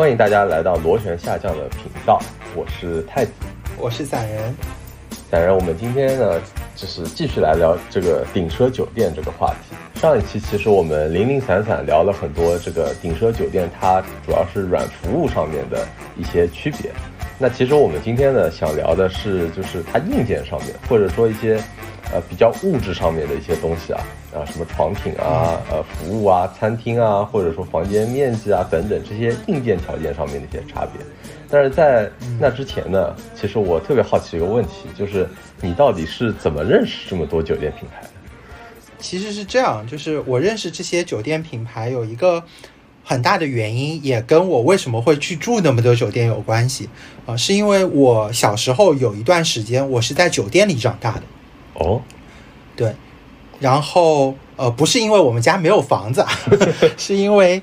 欢迎大家来到螺旋下降的频道，我是太子，我是散人。散人，我们今天呢，就是继续来聊这个顶奢酒店这个话题。上一期其实我们零零散散聊了很多这个顶奢酒店，它主要是软服务上面的一些区别。那其实我们今天呢，想聊的是就是它硬件上面，或者说一些。呃，比较物质上面的一些东西啊，啊，什么床品啊，呃，服务啊，餐厅啊，或者说房间面积啊等等这些硬件条件上面的一些差别。但是在那之前呢，其实我特别好奇一个问题，就是你到底是怎么认识这么多酒店品牌的？其实是这样，就是我认识这些酒店品牌有一个很大的原因，也跟我为什么会去住那么多酒店有关系啊，是因为我小时候有一段时间我是在酒店里长大的。哦，对，然后呃，不是因为我们家没有房子，是因为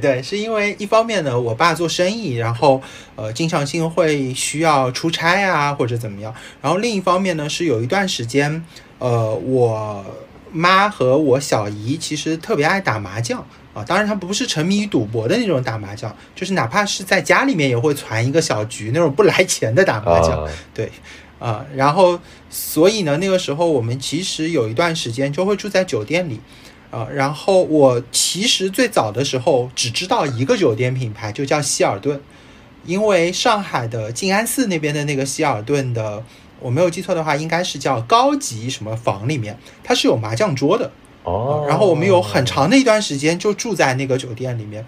对，是因为一方面呢，我爸做生意，然后呃，经常性会需要出差啊，或者怎么样。然后另一方面呢，是有一段时间，呃，我妈和我小姨其实特别爱打麻将啊，当然她不是沉迷于赌博的那种打麻将，就是哪怕是在家里面也会攒一个小局那种不来钱的打麻将，对。啊，然后，所以呢，那个时候我们其实有一段时间就会住在酒店里，啊，然后我其实最早的时候只知道一个酒店品牌，就叫希尔顿，因为上海的静安寺那边的那个希尔顿的，我没有记错的话，应该是叫高级什么房里面，它是有麻将桌的，哦，然后我们有很长的一段时间就住在那个酒店里面，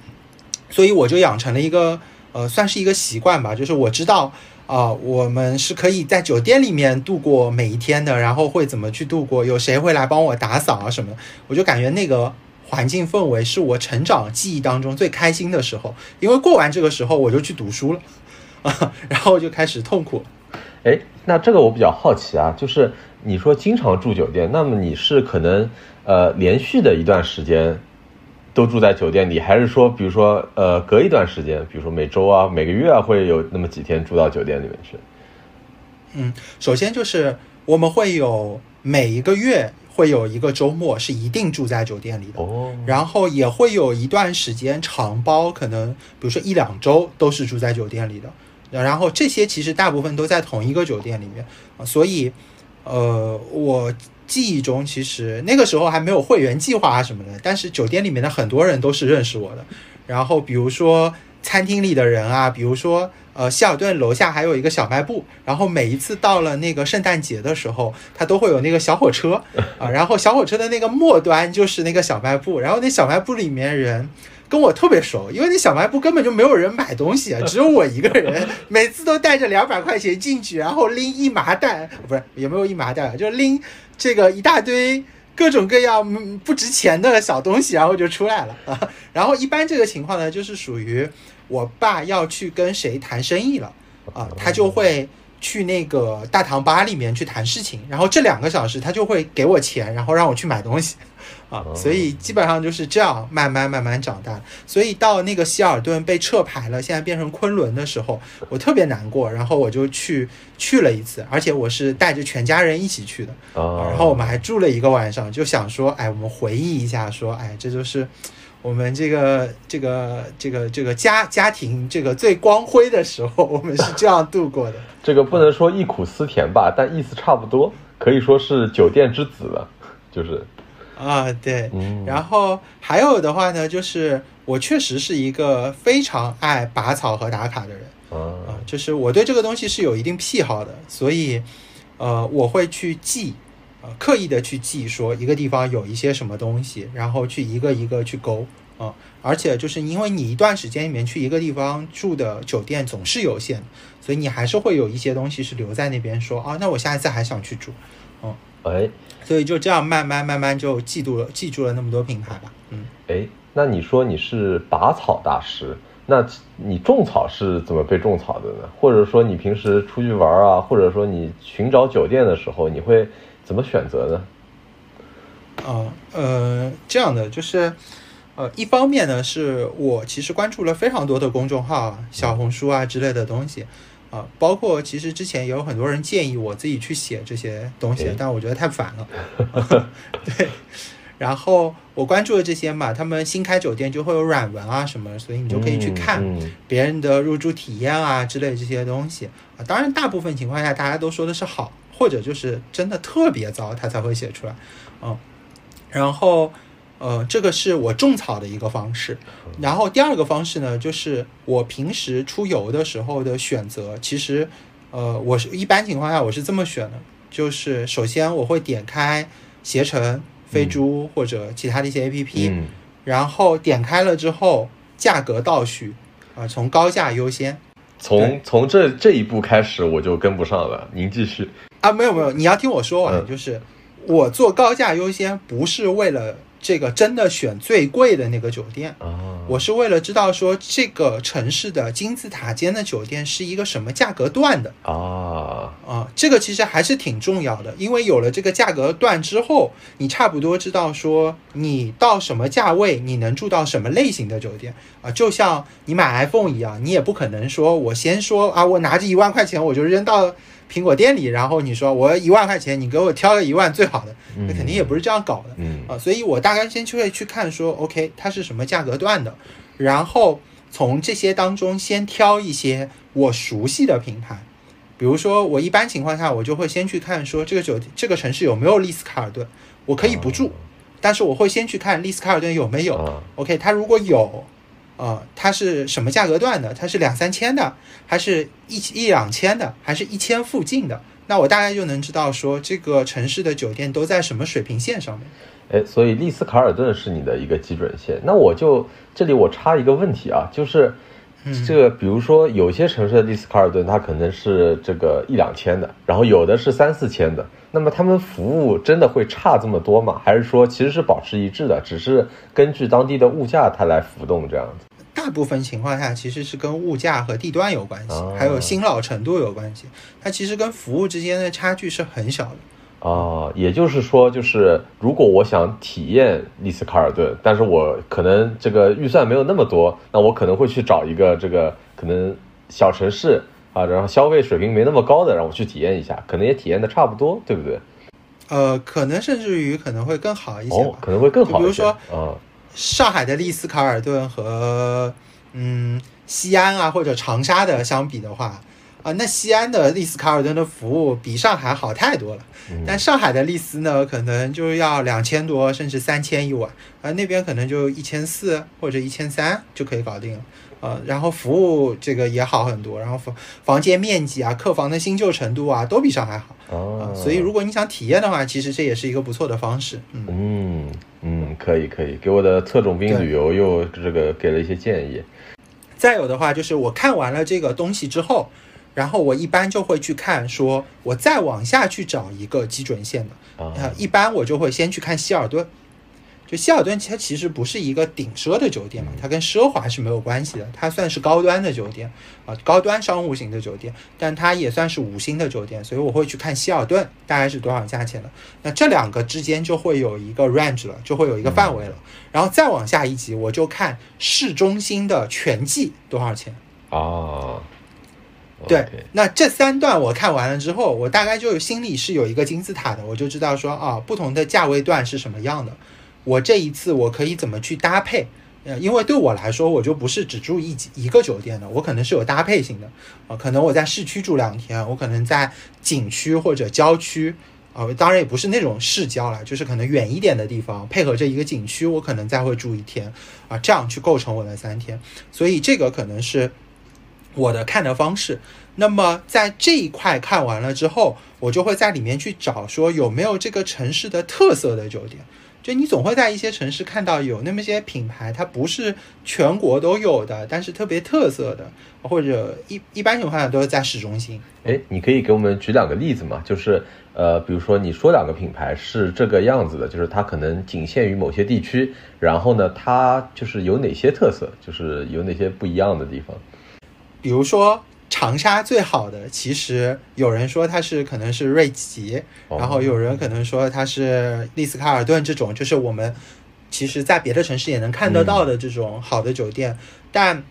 所以我就养成了一个，呃，算是一个习惯吧，就是我知道。啊，我们是可以在酒店里面度过每一天的，然后会怎么去度过？有谁会来帮我打扫啊什么的？我就感觉那个环境氛围是我成长记忆当中最开心的时候，因为过完这个时候我就去读书了，啊，然后就开始痛苦。哎，那这个我比较好奇啊，就是你说经常住酒店，那么你是可能呃连续的一段时间。都住在酒店里，还是说，比如说，呃，隔一段时间，比如说每周啊、每个月啊，会有那么几天住到酒店里面去？嗯，首先就是我们会有每一个月会有一个周末是一定住在酒店里的，哦，然后也会有一段时间长包，可能比如说一两周都是住在酒店里的，然后这些其实大部分都在同一个酒店里面啊，所以，呃，我。记忆中，其实那个时候还没有会员计划啊什么的，但是酒店里面的很多人都是认识我的。然后，比如说餐厅里的人啊，比如说呃希尔顿楼下还有一个小卖部，然后每一次到了那个圣诞节的时候，它都会有那个小火车 啊，然后小火车的那个末端就是那个小卖部，然后那小卖部里面人。跟我特别熟，因为那小卖部根本就没有人买东西啊，只有我一个人，每次都带着两百块钱进去，然后拎一麻袋，不是也没有一麻袋，就拎这个一大堆各种各样不值钱的小东西，然后就出来了啊。然后一般这个情况呢，就是属于我爸要去跟谁谈生意了啊，他就会去那个大堂吧里面去谈事情，然后这两个小时他就会给我钱，然后让我去买东西。啊，所以基本上就是这样慢慢慢慢长大。所以到那个希尔顿被撤牌了，现在变成昆仑的时候，我特别难过。然后我就去去了一次，而且我是带着全家人一起去的。然后我们还住了一个晚上，就想说，哎，我们回忆一下，说，哎，这就是我们这个这个这个这个家家庭这个最光辉的时候，我们是这样度过的。这个不能说忆苦思甜吧，但意思差不多，可以说是酒店之子了，就是。啊，对，然后还有的话呢，就是我确实是一个非常爱拔草和打卡的人，啊，就是我对这个东西是有一定癖好的，所以，呃，我会去记，呃，刻意的去记，说一个地方有一些什么东西，然后去一个一个去勾，啊，而且就是因为你一段时间里面去一个地方住的酒店总是有限，所以你还是会有一些东西是留在那边，说啊，那我下一次还想去住，嗯，哎。所以就这样慢慢慢慢就记住了，记住了那么多品牌吧。嗯，哎，那你说你是拔草大师，那你种草是怎么被种草的呢？或者说你平时出去玩啊，或者说你寻找酒店的时候，你会怎么选择呢？啊，呃，这样的就是，呃，一方面呢，是我其实关注了非常多的公众号、小红书啊之类的东西。啊，包括其实之前也有很多人建议我自己去写这些东西，但我觉得太烦了。对，然后我关注的这些嘛，他们新开酒店就会有软文啊什么，所以你就可以去看嗯别人的入住体验啊之类这些东西啊。当然，大部分情况下大家都说的是好，或者就是真的特别糟，他才会写出来。嗯，然后呃，这个是我种草的一个方式。然后第二个方式呢，就是我平时出游的时候的选择，其实呃，我是一般情况下我是这么选的，就是首先我会点开携程、飞猪或者其他的一些 APP，、嗯然后点开了之后，价格倒序，啊、从高价优先从从这这一步开始我就跟不上了，您继续。啊，没有没有，你要听我说完，嗯。就是我做高价优先不是为了这个真的选最贵的那个酒店，啊，我是为了知道说这个城市的金字塔尖的酒店是一个什么价格段的。啊，啊，这个其实还是挺重要的，因为有了这个价格段之后，你差不多知道说你到什么价位你能住到什么类型的酒店。啊，就像你买 iPhone 一样，你也不可能说我先说啊，我拿着一万块钱我就扔到苹果店里，然后你说我一万块钱你给我挑个一万最好的，那肯定也不是这样搞的。嗯啊，所以我大概先去会去看说，OK，它是什么价格段的，然后从这些当中先挑一些我熟悉的品牌，比如说我一般情况下我就会先去看说这个酒这个城市有没有丽思卡尔顿，我可以不住，但是我会先去看丽思卡尔顿有没有。啊 OK，它如果有，呃，它是什么价格段的？它是两三千的，还是一一两千的，还是一千附近的？那我大概就能知道说这个城市的酒店都在什么水平线上面。哎，所以丽思卡尔顿是你的一个基准线。那我就这里我插一个问题啊，就是嗯这个，比如说有些城市的丽思卡尔顿，它可能是这个一两千的，然后有的是三四千的。那么他们服务真的会差这么多吗？还是说其实是保持一致的，只是根据当地的物价它来浮动这样子？大部分情况下其实是跟物价和地段有关系，哦还有新老程度有关系。它其实跟服务之间的差距是很小的。啊，也就是说，就是如果我想体验丽思卡尔顿，但是我可能这个预算没有那么多，那我可能会去找一个这个可能小城市啊，然后消费水平没那么高的，让我去体验一下，可能也体验的差不多，对不对？呃，可能甚至于可能会更好一些，。哦可能会更好一些。比如说啊，上海的丽思卡尔顿和嗯西安啊或者长沙的相比的话，啊，那西安的丽思卡尔顿的服务比上海好太多了。嗯但上海的丽思呢，可能就要两千多，甚至三千一晚，而那边可能就一千四或者一千三就可以搞定了。呃，然后服务这个也好很多，然后房房间面积啊、客房的新旧程度啊，都比上海好啊、啊，所以如果你想体验的话，其实这也是一个不错的方式。嗯，嗯嗯，可以可以，给我的特种兵旅游又这个给了一些建议。再有的话就是我看完了这个东西之后，然后我一般就会去看，说我再往下去找一个基准线的。啊啊，一般我就会先去看希尔顿。就希尔顿，它其实不是一个顶奢的酒店嘛，它跟奢华是没有关系的，它算是高端的酒店啊，高端商务型的酒店，但它也算是五星的酒店，所以我会去看希尔顿大概是多少价钱的。那这两个之间就会有一个 range 了，就会有一个范围了。然后再往下一级，我就看市中心的全季多少钱。啊，对那这三段我看完了之后，我大概就心里是有一个金字塔的，我就知道说啊，不同的价位段是什么样的。我这一次我可以怎么去搭配？呃，因为对我来说，我就不是只住一一个酒店的，我可能是有搭配性的啊、可能我在市区住两天，我可能在景区或者郊区啊、当然也不是那种市郊了，就是可能远一点的地方，配合着一个景区，我可能再会住一天啊、这样去构成我的三天。所以这个可能是我的看的方式。那么在这一块看完了之后，我就会在里面去找说有没有这个城市的特色的酒店。就你总会在一些城市看到有那么些品牌，它不是全国都有的，但是特别特色的，或者一一般情况下都是在市中心。哎，你可以给我们举两个例子吗？就是呃，比如说你说两个品牌是这个样子的，就是它可能仅限于某些地区，然后呢，它就是有哪些特色，就是有哪些不一样的地方？比如说长沙最好的，其实有人说它是可能是瑞吉，哦。然后有人可能说它是丽思卡尔顿这种，就是我们其实在别的城市也能看得到的这种好的酒店，但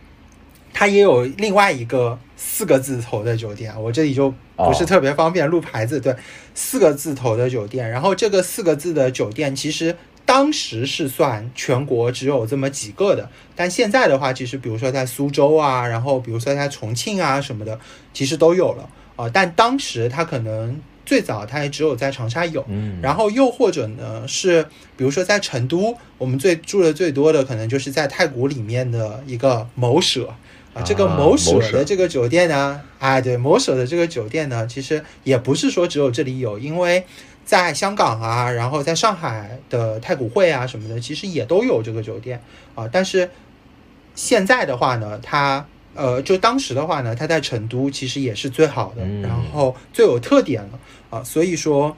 它也有另外一个四个字头的酒店，我这里就不是特别方便录牌子，对，四个字头的酒店，然后这个四个字的酒店其实。当时是算全国只有这么几个的，但现在的话，其实比如说在苏州啊，然后比如说在重庆啊什么的，其实都有了。啊。但当时它可能最早它也只有在长沙有，嗯，然后又或者呢是比如说在成都，我们最住的最多的可能就是在太古里面的一个某舍。啊，这个啊某舍的这个酒店呢，哎，对，某舍的这个酒店呢，其实也不是说只有这里有，因为在香港啊，然后在上海的太古汇啊什么的，其实也都有这个酒店啊。但是现在的话呢，它呃，就当时的话呢，它在成都其实也是最好的，嗯然后最有特点了啊，所以说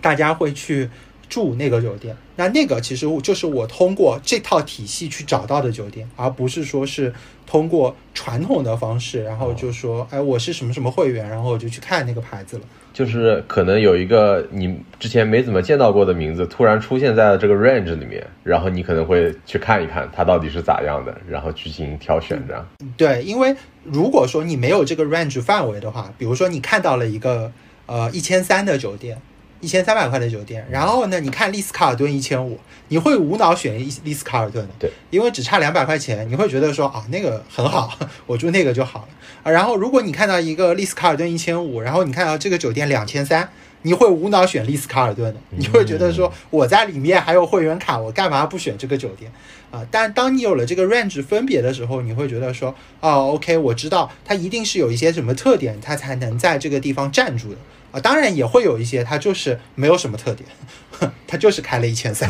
大家会去住那个酒店。那那个其实就是我通过这套体系去找到的酒店，而不是说是通过传统的方式，然后就说，哎，我是什么什么会员，然后我就去看那个牌子了。就是可能有一个你之前没怎么见到过的名字，突然出现在了这个 range 里面，然后你可能会去看一看它到底是咋样的，然后去进行挑选的。对，因为如果说你没有这个 range 范围的话，比如说你看到了一个呃一千三的酒店，一千三百块的酒店，然后呢，你看丽思卡尔顿一千五，你会无脑选丽丽思卡尔顿的，对，因为只差两百块钱，你会觉得说啊那个很好，我住那个就好了啊。然后如果你看到一个丽思卡尔顿一千五，然后你看到这个酒店两千三。你会无脑选丽思卡尔顿的，你会觉得说我在里面还有会员卡，我干嘛不选这个酒店啊？但当你有了这个 range 分别的时候，你会觉得说，哦，OK，我知道它一定是有一些什么特点，它才能在这个地方站住的啊。当然也会有一些它就是没有什么特点，它就是开了一千三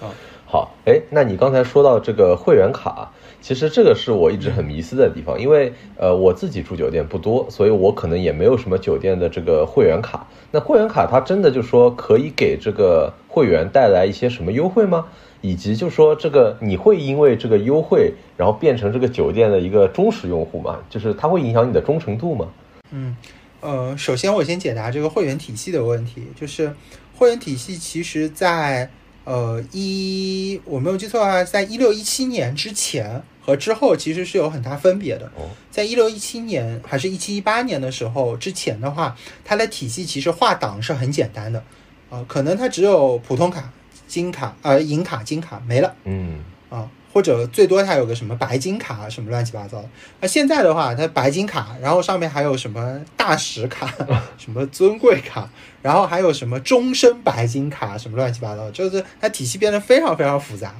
啊。好，哎，那你刚才说到这个会员卡，其实这个是我一直很迷思的地方，因为呃我自己住酒店不多，所以我可能也没有什么酒店的这个会员卡。那会员卡它真的就说可以给这个会员带来一些什么优惠吗？以及就说这个你会因为这个优惠，然后变成这个酒店的一个忠实用户吗？就是它会影响你的忠诚度吗？嗯，呃，首先我先解答这个会员体系的问题，就是会员体系其实在呃一我没有记错的话，在一六一七年之前和之后其实是有很大分别的。哦，在一六一七年还是一七一八年的时候之前的话，它的体系其实划档是很简单的，啊、可能它只有普通卡、金卡、呃银卡、金卡没了。嗯，啊，或者最多它有个什么白金卡什么乱七八糟的。那现在的话，它白金卡，然后上面还有什么大使卡、什么尊贵卡，然后还有什么终身白金卡什么乱七八糟，就是它体系变得非常非常复杂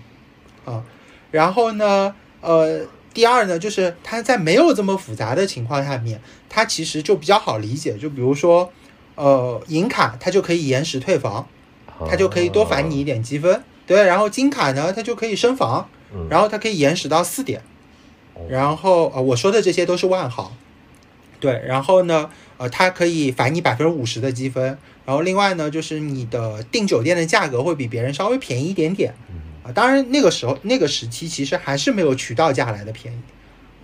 啊。然后呢，呃，第二呢，就是它在没有这么复杂的情况下面，它其实就比较好理解。就比如说，呃，银卡它就可以延时退房，它就可以多返你一点积分。对，然后金卡呢，它就可以升房，嗯然后它可以延时到四点。哦，然后呃，我说的这些都是万豪，对，然后呢，呃，它可以返你百分之五十的积分，然后另外呢，就是你的订酒店的价格会比别人稍微便宜一点点，啊，当然那个时候那个时期其实还是没有渠道价来的便宜，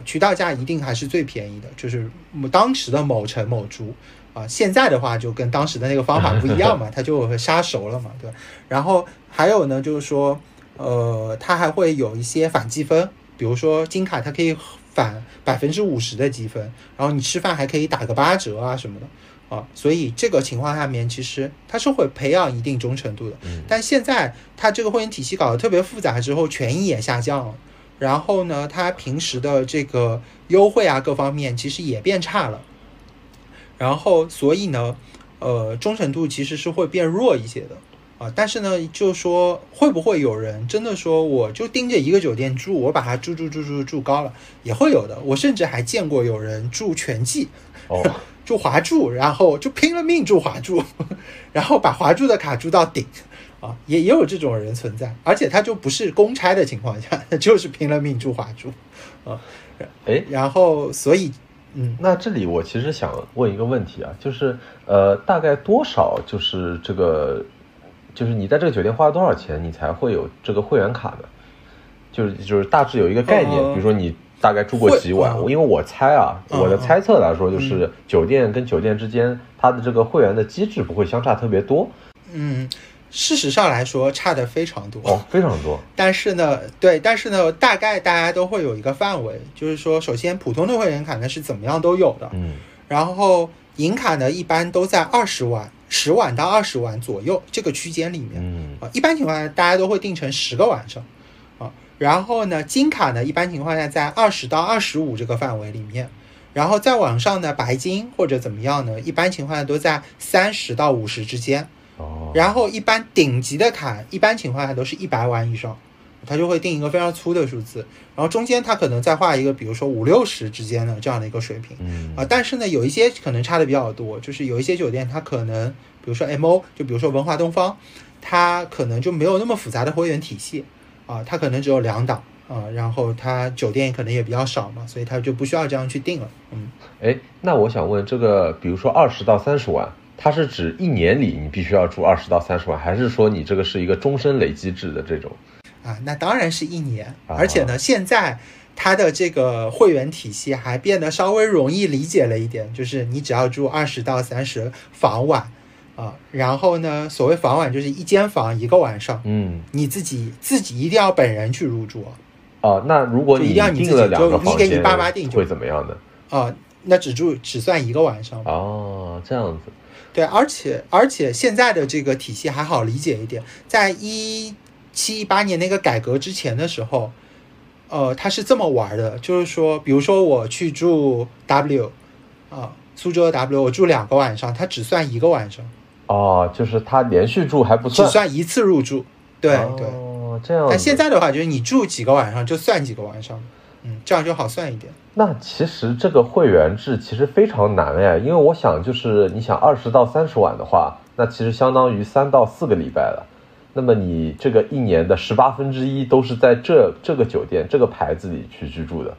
渠道价一定还是最便宜的，就是当时的某城某珠。啊，现在的话就跟当时的那个方法不一样嘛，它就杀熟了嘛，对吧？然后还有呢，就是说，呃，它还会有一些返积分，比如说金卡它可以返百分之五十的积分，然后你吃饭还可以打个八折啊什么的。啊，所以这个情况下面其实它是会培养一定忠诚度的。嗯。但现在它这个会员体系搞得特别复杂之后，权益也下降了，然后呢，它平时的这个优惠啊各方面其实也变差了，然后所以呢，呃，忠诚度其实是会变弱一些的啊。但是呢，就说会不会有人真的说我就盯着一个酒店住，我把它住住住住住高了，也会有的。我甚至还见过有人住全季，哦，住华住，然后就拼了命住华住，然后把华住的卡住到顶，啊，也也有这种人存在，而且他就不是公差的情况下，他就是拼了命住华住，啊，哎，然后所以，嗯，那这里我其实想问一个问题啊，就是呃，大概多少就是这个，就是你在这个酒店花了多少钱，你才会有这个会员卡呢？就是就是大致有一个概念，呃比如说你大概住过几晚，因为我猜啊，嗯我的猜测来说，就是酒店跟酒店之间它的这个会员的机制不会相差特别多。嗯，事实上来说差的非常多，哦，非常多，但是呢，对，但是呢，大概大家都会有一个范围，就是说，首先普通的会员卡呢是怎么样都有的，嗯。然后银卡呢一般都在二十万十晚到二十晚左右这个区间里面嗯啊。一般情况下，大家都会定成十个晚上啊。然后呢，金卡呢，一般情况下在二十到二十五这个范围里面。然后再往上呢，白金或者怎么样呢，一般情况下都在三十到五十之间。哦，然后一般顶级的卡，一般情况下都是一百万以上，它就会定一个非常粗的数字，然后中间它可能再画一个，比如说五六十之间的这样的一个水平嗯啊。但是呢，有一些可能差的比较多，就是有一些酒店它可能，比如说 M O，就比如说文化东方，它可能就没有那么复杂的会员体系啊，它可能只有两档啊，然后它酒店可能也比较少嘛，所以它就不需要这样去定了，嗯。哎，那我想问，这个比如说二十到三十万，它是指一年里你必须要住二十到三十万，还是说你这个是一个终身累积制的这种？啊，那当然是一年，啊而且呢，现在它的这个会员体系还变得稍微容易理解了一点，就是你只要住二十到三十房晚啊，然后呢，所谓房晚就是一间房一个晚上，嗯，你自己自己一定要本人去入住啊哦，那如果你就一定要你自己订了两个就你房间，给你爸妈订就会怎么样呢？啊，那只住只算一个晚上。哦，这样子，对，而且而且现在的这个体系还好理解一点，在一七一八年那个改革之前的时候，呃，他是这么玩的，就是说，比如说我去住 W 啊、苏州的 W，我住两个晚上，他只算一个晚上，哦，就是他连续住还不只算，一次入住。对、对，哦，这样子。但现在的话，就是你住几个晚上就算几个晚上，嗯，这样就好算一点。那其实这个会员制其实非常难哎，因为我想就是你想二十到三十晚的话，那其实相当于三到四个礼拜了。那么你这个一年的十八分之一都是在这这个酒店这个牌子里去居住的，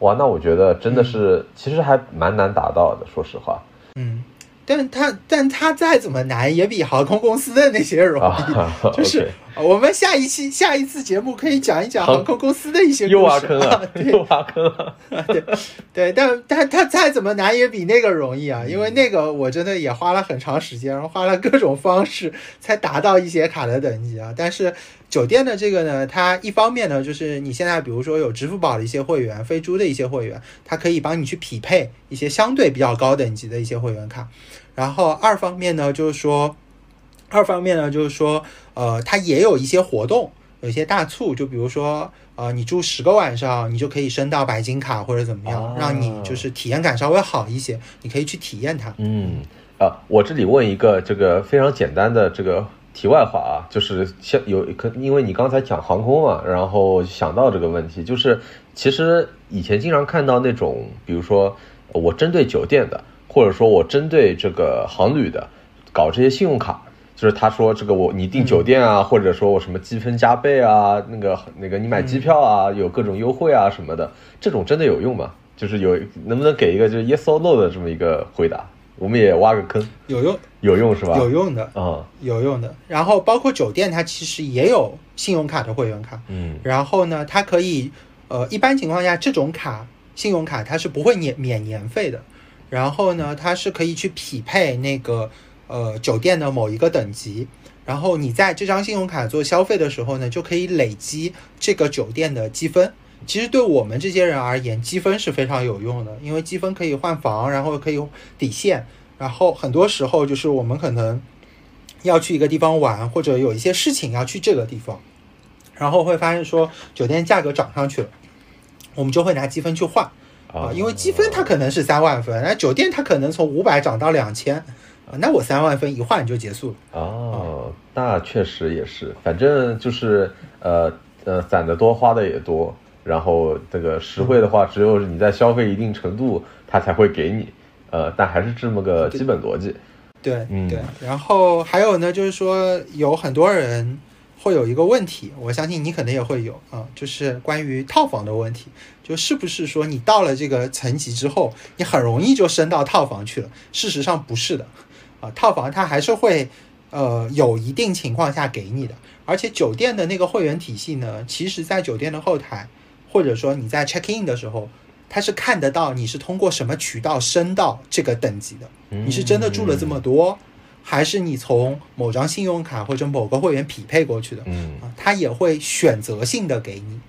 哇，那我觉得真的是、其实还蛮难达到的，说实话。嗯，但他但他再怎么难，也比航空公司的那些容易。啊，就是我们下一期下一次节目可以讲一讲航航空公司的一些故事。又挖坑了啊，对。又挖坑了，对对，但但他再怎么难也比那个容易啊，因为那个我真的也花了很长时间，然后花了各种方式才达到一些卡的等级啊。但是酒店的这个呢，它一方面呢，就是你现在比如说有支付宝的一些会员、飞猪的一些会员，它可以帮你去匹配一些相对比较高等级的一些会员卡。然后二方面呢，就是说，二方面呢，就是说，呃，它也有一些活动，有一些大促，就比如说，呃，你住十个晚上，你就可以升到白金卡或者怎么样，哦让你就是体验感稍微好一些，你可以去体验它。嗯，啊，我这里问一个这个非常简单的这个题外话啊，就是像有可，因为你刚才讲航空嘛，然后想到这个问题，就是其实以前经常看到那种，比如说呃我针对酒店的，或者说我针对这个航旅的，搞这些信用卡。就是他说这个我你订酒店啊，或者说我什么积分加倍啊，那个那个你买机票啊，有各种优惠啊什么的，这种真的有用吗？就是有能不能给一个就是 yes or no 的这么一个回答？我们也挖个坑，有用，有用是吧？有用的，啊，有用的。然后包括酒店，它其实也有信用卡的会员卡。嗯然后呢，它可以，呃，一般情况下，这种卡，信用卡它是不会免免年费的。然后呢，它是可以去匹配那个呃酒店的某一个等级。然后你在这张信用卡做消费的时候呢，就可以累积这个酒店的积分。其实对我们这些人而言，积分是非常有用的，因为积分可以换房，然后可以抵现。然后很多时候就是我们可能要去一个地方玩，或者有一些事情要去这个地方，然后会发现说酒店价格涨上去了，我们就会拿积分去换啊，因为积分它可能是三万分，那酒店它可能从五百涨到两千啊，那我三万分一换就结束了。哦，那确实也是，反正就是呃呃攒的多花的也多，然后这个实惠的话，只有你在消费一定程度，它才会给你，呃，但还是这么个基本逻辑。对嗯对，然后还有呢，就是说有很多人会有一个问题，我相信你可能也会有啊，就是关于套房的问题，就是不是说你到了这个层级之后，你很容易就升到套房去了？事实上不是的，啊，套房它还是会呃有一定情况下给你的，而且酒店的那个会员体系呢，其实在酒店的后台，或者说你在 check in 的时候。它是看得到你是通过什么渠道升到这个等级的，你是真的住了这么多，还是你从某张信用卡或者某个会员匹配过去的？嗯啊，它也会选择性的给你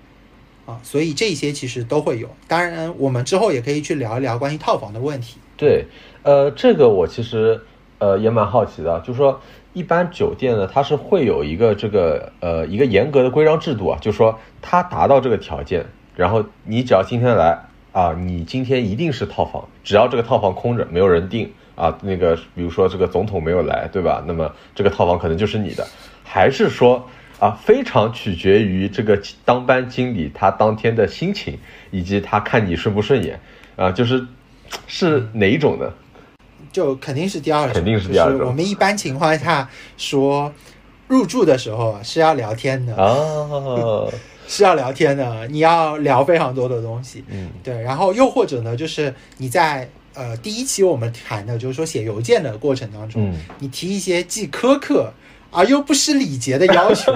啊，所以这些其实都会有。当然，我们之后也可以去聊一聊关于套房的问题。对，呃，这个我其实呃也蛮好奇的，就是说一般酒店呢，它是会有一个这个呃一个严格的规章制度啊，就是说它达到这个条件，然后你只要今天来啊，你今天一定是套房，只要这个套房空着，没有人订啊，那个比如说这个总统没有来，对吧？那么这个套房可能就是你的，还是说啊非常取决于这个当班经理他当天的心情，以及他看你顺不顺眼啊，就是是哪一种呢？就肯定是第二种，肯定是第二种。就是我们一般情况下说，入住的时候是要聊天的，啊，是要聊天的，你要聊非常多的东西。嗯。对，然后又或者呢，就是你在呃第一期我们谈的，就是说写邮件的过程当中，嗯。你提一些既苛刻而又不失礼节的要求，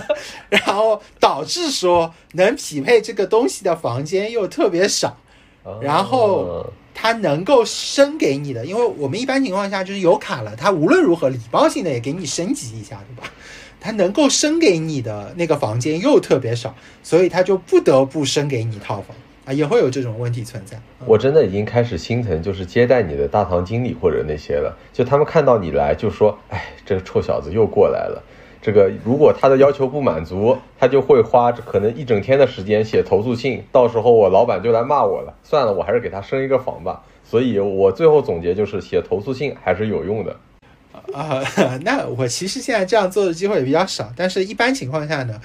然后导致说能匹配这个东西的房间又特别少，然后它能够升给你的，因为我们一般情况下就是有卡了，它无论如何礼貌性的也给你升级一下，对吧？它能够升给你的那个房间又特别少，所以它就不得不升给你套房啊，也会有这种问题存在。我真的已经开始心疼，就是接待你的大堂经理或者那些了。就他们看到你来，就说：“哎，这个臭小子又过来了。”这个如果他的要求不满足，他就会花可能一整天的时间写投诉信，到时候我老板就来骂我了。算了，我还是给他升一个房吧。所以我最后总结就是，写投诉信还是有用的。啊、那我其实现在这样做的机会也比较少，但是一般情况下呢，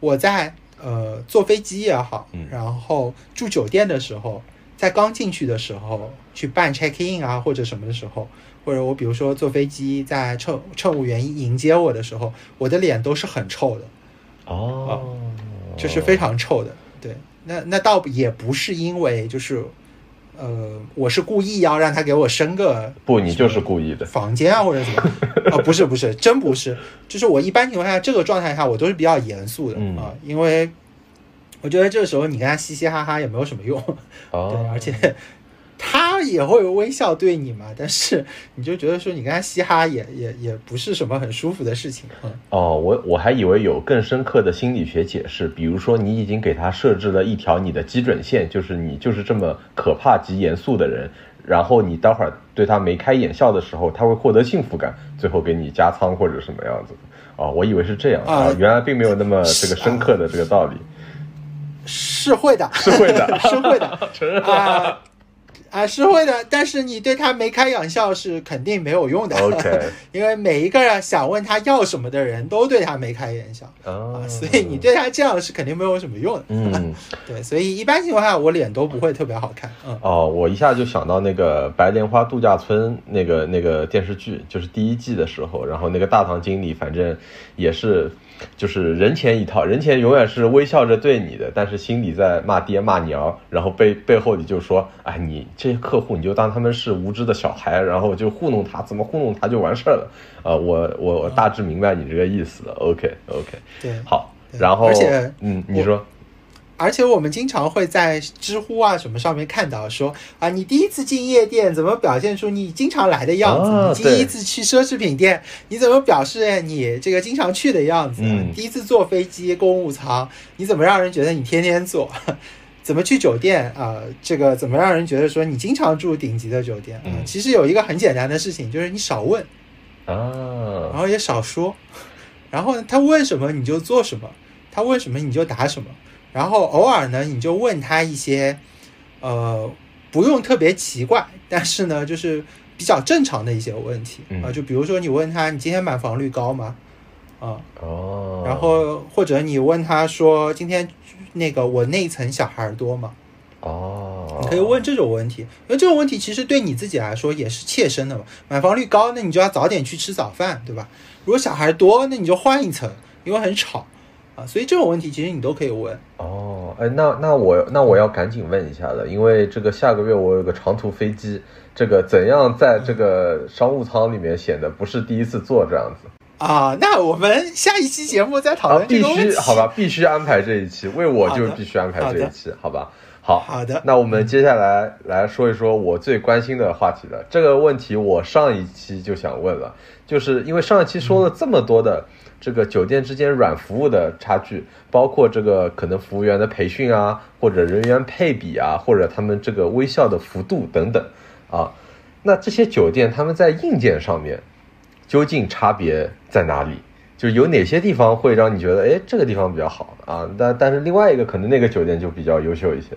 我在呃坐飞机也好嗯，然后住酒店的时候，在刚进去的时候去办 check in 啊或者什么的时候，或者我比如说坐飞机在乘乘务员迎接我的时候，我的脸都是很臭的，哦，就是非常臭的。对，那那倒也不是因为就是。呃，我是故意要让他给我升个不，你就是故意的。房间啊，或者怎么？啊、不是不是，真不是。就是我一般情况下，这个状态下我都是比较严肃的啊、嗯因为我觉得这个时候你跟他嘻嘻哈哈也没有什么用，哦，对，而且他也会微笑对你嘛，但是你就觉得说你跟他嘻哈也也也不是什么很舒服的事情，嗯，哦，我我还以为有更深刻的心理学解释，比如说你已经给他设置了一条你的基准线，就是你就是这么可怕及严肃的人，然后你待会儿对他眉开眼笑的时候，他会获得幸福感，最后给你加仓或者什么样子。的。哦，我以为是这样啊原来并没有那么这个深刻的这个道理。是会的，是会的 是会的 承认啊。啊，是会的，但是你对他眉开眼笑是肯定没有用的。OK 因为每一个想问他要什么的人都对他眉开眼笑啊啊，所以你对他这样是肯定没有什么用的。嗯，对，所以一般情况下我脸都不会特别好看。嗯，哦，我一下就想到那个《白莲花度假村》那个那个电视剧，就是第一季的时候，然后那个大堂经理反正也是，就是人前一套，人前永远是微笑着对你的，但是心里在骂爹骂娘，然后背背后你就说，哎，你这些客户你就当他们是无知的小孩，然后就糊弄他，怎么糊弄他就完事儿了。啊、我我我大致明白你这个意思了。OK OK，对。好，然后而且嗯，你我说。而且我们经常会在知乎啊什么上面看到说啊，你第一次进夜店怎么表现出你经常来的样子？啊你第一次去奢侈品店，你怎么表示你这个经常去的样子？嗯第一次坐飞机公务舱，你怎么让人觉得你天天坐？怎么去酒店啊、这个怎么让人觉得说你经常住顶级的酒店？啊嗯其实有一个很简单的事情，就是你少问啊，然啊，后也少说，然后他问什么你就做什么，他问什么你就答什么，然后偶尔呢你就问他一些，呃，不用特别奇怪，但是呢就是比较正常的一些问题啊、嗯就比如说你问他你今天买房率高吗？啊，哦，然后或者你问他说今天那个我那一层小孩多吗？哦，你可以问这种问题，因为这种问题其实对你自己来说也是切身的嘛。买房率高，那你就要早点去吃早饭，对吧？如果小孩多，那你就换一层，因为很吵啊。所以这种问题其实你都可以问。哦，哎，那那我那我要赶紧问一下了，因为这个下个月我有个长途飞机，这个怎样在这个商务舱里面显得不是第一次坐这样子？啊，那我们下一期节目再讨啊，论这必个问题。须好吧，必须安排这一期，为我就是必须安排这一期，好吧？好，好的那我们接下来来说一说我最关心的话题了。这个问题我上一期就想问了，就是因为上一期说了这么多的这个酒店之间软服务的差距，包括这个可能服务员的培训啊，或者人员配比啊，或者他们这个微笑的幅度等等啊。那这些酒店他们在硬件上面究竟差别在哪里？就有哪些地方会让你觉得，哎，这个地方比较好啊？但但是另外一个可能那个酒店就比较优秀一些。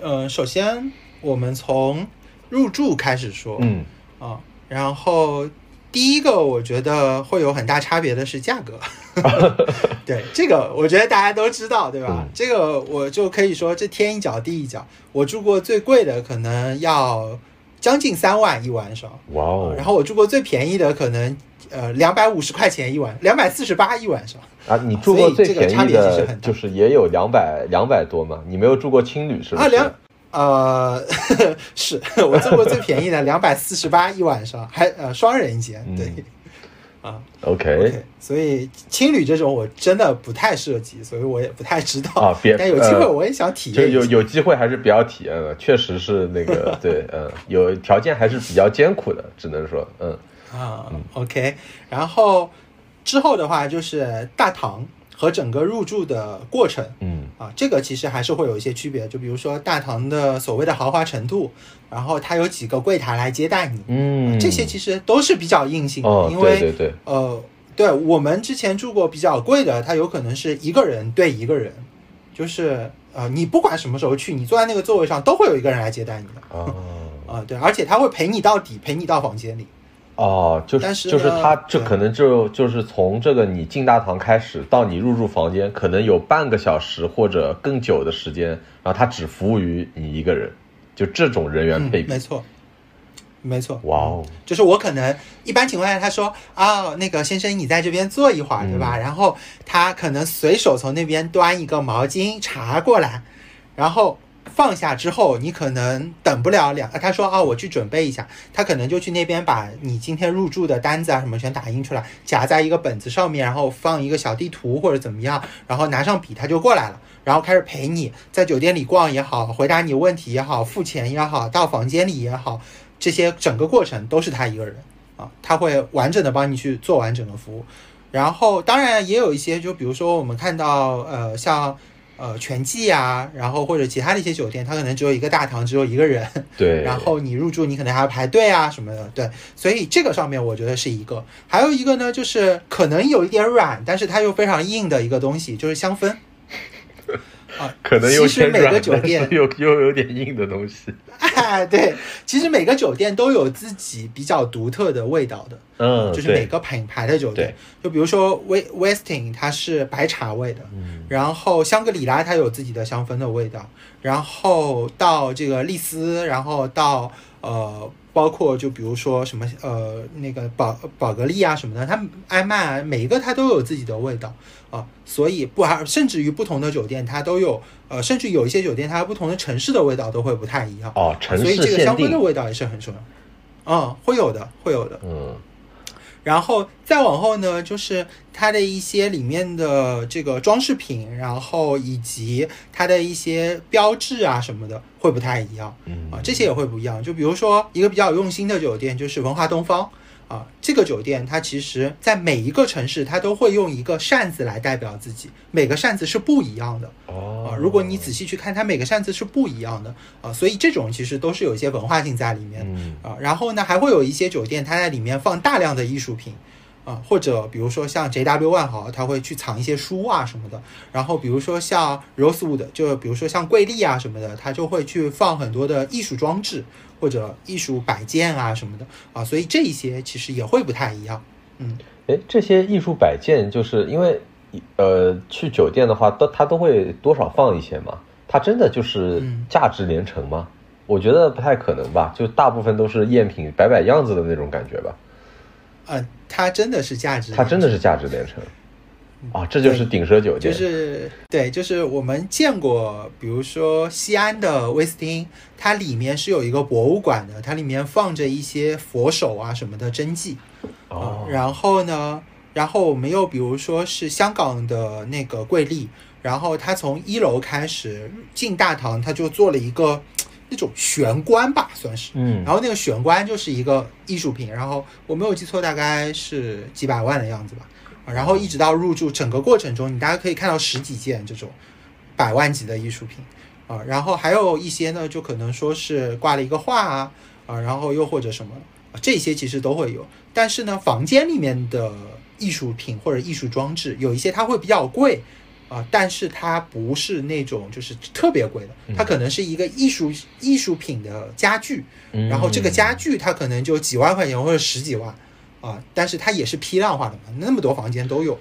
呃，首先我们从入住开始说，嗯啊，然后第一个我觉得会有很大差别的是价格。对这个，我觉得大家都知道，对吧？嗯这个我就可以说这天一脚地一脚。我住过最贵的可能要将近三万一晚上，哇哦，然后我住过最便宜的可能呃两百五十块钱一晚，两百四十八一晚上。啊，你住过这个便宜差别其实的很，大就是也有两百两百多嘛？你没有住过青旅是不是？啊两呃，是我做过最便宜的两百四十八一晚上，还呃双人间，对、嗯。啊 OK，OK，所以青旅这种我真的不太涉及，所以我也不太知道啊别但有机会呃我也想体就有验一下。有机会还是比较体验的，确实是那个 对，嗯，有条件还是比较艰苦的，只能说，嗯啊，OK，然后之后的话就是大堂和整个入住的过程，嗯啊，这个其实还是会有一些区别。就比如说大堂的所谓的豪华程度，然后它有几个柜台来接待你，嗯，这些其实都是比较硬性的，哦，因为对对对，呃，对我们之前住过比较贵的，它有可能是一个人对一个人，就是呃，你不管什么时候去，你坐在那个座位上都会有一个人来接待你的哦啊、对，而且他会陪你到底，陪你到房间里。哦，就但是就是他这可能就就是从这个你进大堂开始到你入住房间，可能有半个小时或者更久的时间，然后他只服务于你一个人，就这种人员嗯配，比，没错，没错。哇哦，就是我可能一般情况下，他说啊，那个先生你在这边坐一会儿，对吧？然后他可能随手从那边端一个毛巾茶过来，然后放下之后，你可能等不了两，他说啊，我去准备一下，他可能就去那边把你今天入住的单子啊什么全打印出来，夹在一个本子上面，然后放一个小地图或者怎么样，然后拿上笔他就过来了。然后开始陪你在酒店里逛也好，回答你问题也好，付钱也好，到房间里也好，这些整个过程都是他一个人啊，他会完整的帮你去做完整个服务。然后当然也有一些，就比如说我们看到呃像呃全季啊，然后或者其他的一些酒店，它可能只有一个大堂，只有一个人，对，然后你入住你可能还要排队啊什么的，对，所以这个上面我觉得是一个。还有一个呢，就是可能有一点软，但是它又非常硬的一个东西，就是香氛。啊，可能有其实，每个酒店，又又有点硬的东西，哎，对，其实每个酒店都有自己比较独特的味道的，嗯，就是每，个品牌的酒店，就比如说威 Westin 它是白茶味的，嗯。然后香格里拉它有自己的香氛的味道，然后到这个丽思，然后到呃，包括就比如说什么呃那个宝宝格丽啊什么的，它艾曼啊每一个它都有自己的味道啊，所以不还甚至于不同的酒店它都有呃，甚至有一些酒店它不同的城市的味道都会不太一样，哦，城所以这个香氛的，味道也是很重要。嗯，会有的，会有的。嗯然后再往后呢，就是它的一些里面的这个装饰品，然后以及它的一些标志啊什么的会不太一样嗯啊，这些也会不一样。就比如说一个比较用心的酒店，就是文化东方啊，这个酒店它其实在每一个城市，它都会用一个扇子来代表自己，每个扇子是不一样的。哦啊，，如果你仔细去看，它每个扇子是不一样的啊，所以这种其实都是有一些文化性在里面。嗯啊，然后呢，还会有一些酒店，它在里面放大量的艺术品，啊，或者比如说像 JW 万豪，他会去藏一些书啊什么的。然后比如说像 Rosewood，就比如说像桂丽啊什么的，他就会去放很多的艺术装置或者艺术摆件啊什么的啊，所以这一些其实也会不太一样。嗯，哎，这些艺术摆件，就是因为呃，去酒店的话，都他都会多少放一些嘛？它真的就是嗯价值连城吗？我觉得不太可能吧，就大部分都是赝品，摆摆样子的那种感觉吧。呃，它真的是价值，它真的是价值连城啊，这就是顶奢酒店就。是对，就是我们见过，比如说西安的威斯汀，它里面是有一个博物馆的，它里面放着一些佛手啊什么的真迹啊、哦，然后呢，然后我们又比如说是香港的那个桂丽，然后它从一楼开始进大堂，它就做了一个那种玄关吧，算是。嗯然后那个玄关就是一个艺术品，然后我没有记错，大概是几百万的样子吧。啊，然后一直到入住整个过程中，你大概可以看到十几件这种百万级的艺术品啊，然后还有一些呢，就可能说是挂了一个画啊，啊，然后又或者什么，这些其实都会有。但是呢，房间里面的艺术品或者艺术装置，有一些它会比较贵啊，但是它不是那种就是特别贵的，它可能是一个艺术艺术品的家具，然后这个家具它可能就几万块钱或者十几万啊，但是它也是批量化的嘛，那么多房间都有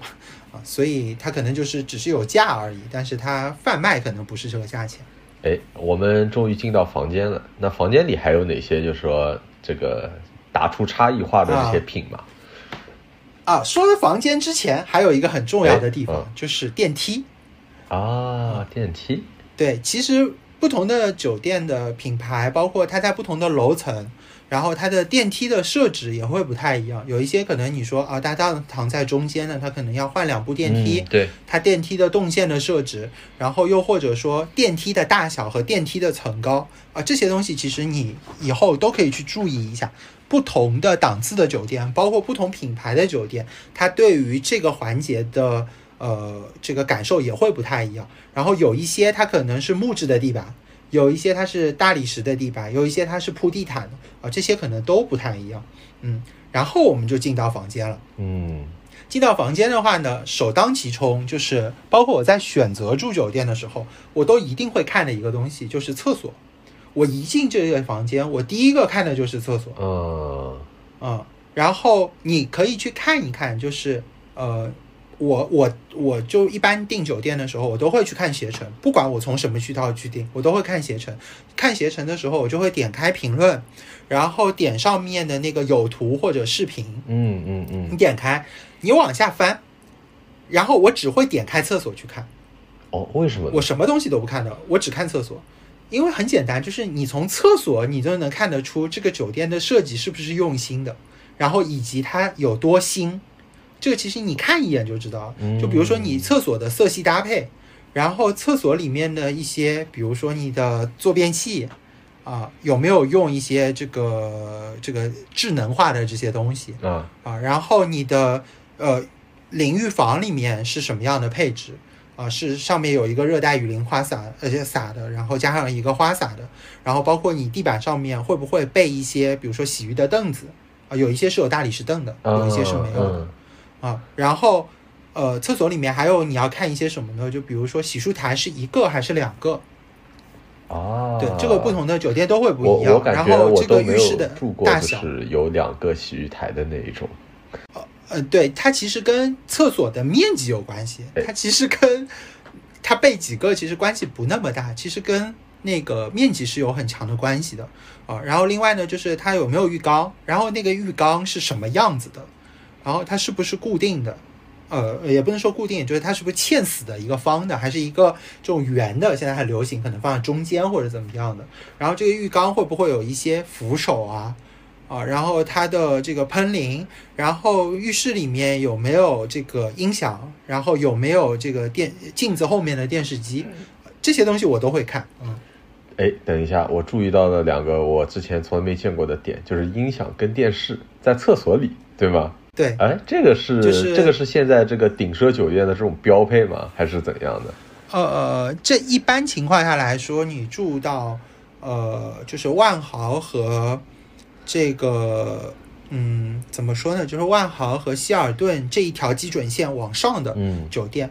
啊，所以它可能就是只是有价而已，但是它贩卖可能不是这个价钱。哎，我们终于进到房间了。那房间里还有哪些，就是说这个打出差异化的这些品嘛？啊，说房间之前还有一个很重要的地方，就是电梯。啊，电梯。对，其实不同的酒店的品牌，包括它在不同的楼层。然后它的电梯的设置也会不太一样，有一些可能你说啊，大家躺在中间呢，它可能要换两部电梯，对，它电梯的动线的设置，然后又或者说电梯的大小和电梯的层高啊，这些东西其实你以后都可以去注意一下。不同的档次的酒店，包括不同品牌的酒店，它对于这个环节的呃这个感受也会不太一样。然后有一些它可能是木质的地板。有一些它是大理石的地板，有一些它是铺地毯的啊，这些可能都不太一样。嗯，然后我们就进到房间了。嗯，进到房间的话呢，首当其冲就是包括我在选择住酒店的时候，我都一定会看的一个东西就是厕所。我一进这个房间，我第一个看的就是厕所。嗯嗯，然后你可以去看一看，就是呃。我我我就一般订酒店的时候，我都会去看携程，不管我从什么渠道去订，我都会看携程。看携程的时候，我就会点开评论，然后点上面的那个有图或者视频。嗯嗯嗯。你点开，你往下翻，然后我只会点开厕所去看。哦，为什么？我什么东西都不看的，我只看厕所，因为很简单，就是你从厕所你就能看得出这个酒店的设计是不是用心的，然后以及它有多新。这个其实你看一眼就知道，就比如说你厕所的色系搭配，然后厕所里面的一些，比如说你的坐便器啊，有没有用一些这个这个智能化的这些东西啊啊，然后你的呃淋浴房里面是什么样的配置啊？是上面有一个热带雨林花洒，而且洒的，然后加上一个花洒的，然后包括你地板上面会不会备一些，比如说洗浴的凳子啊？有一些是有大理石凳的，有一些是没有的。啊，然后，呃，厕所里面还有你要看一些什么呢？就比如说洗漱台是一个还是两个？啊，对，这个不同的酒店都会不一样。然后这个浴室的大小是有两个洗浴台的那一种。呃呃，对，它其实跟厕所的面积有关系，它其实跟它备几个其实关系不那么大，其实跟那个面积是有很强的关系的啊。然后另外呢，就是它有没有浴缸，然后那个浴缸是什么样子的。然后它是不是固定的？呃，也不能说固定，就是它是不是嵌死的一个方的，还是一个这种圆的？现在很流行，可能放在中间或者怎么样的。然后这个浴缸会不会有一些扶手啊？啊，然后它的这个喷淋，然后浴室里面有没有这个音响？然后有没有这个电镜子后面的电视机？这些东西我都会看。嗯，哎，等一下，我注意到了两个我之前从来没见过的点，就是音响跟电视在厕所里，对吗？对，哎，这个是这个是现在这个顶奢酒店的这种标配吗？还是怎样的？呃，这一般情况下来说，你住到呃，就是万豪和这个，嗯，怎么说呢？就是万豪和希尔顿这一条基准线往上的酒店，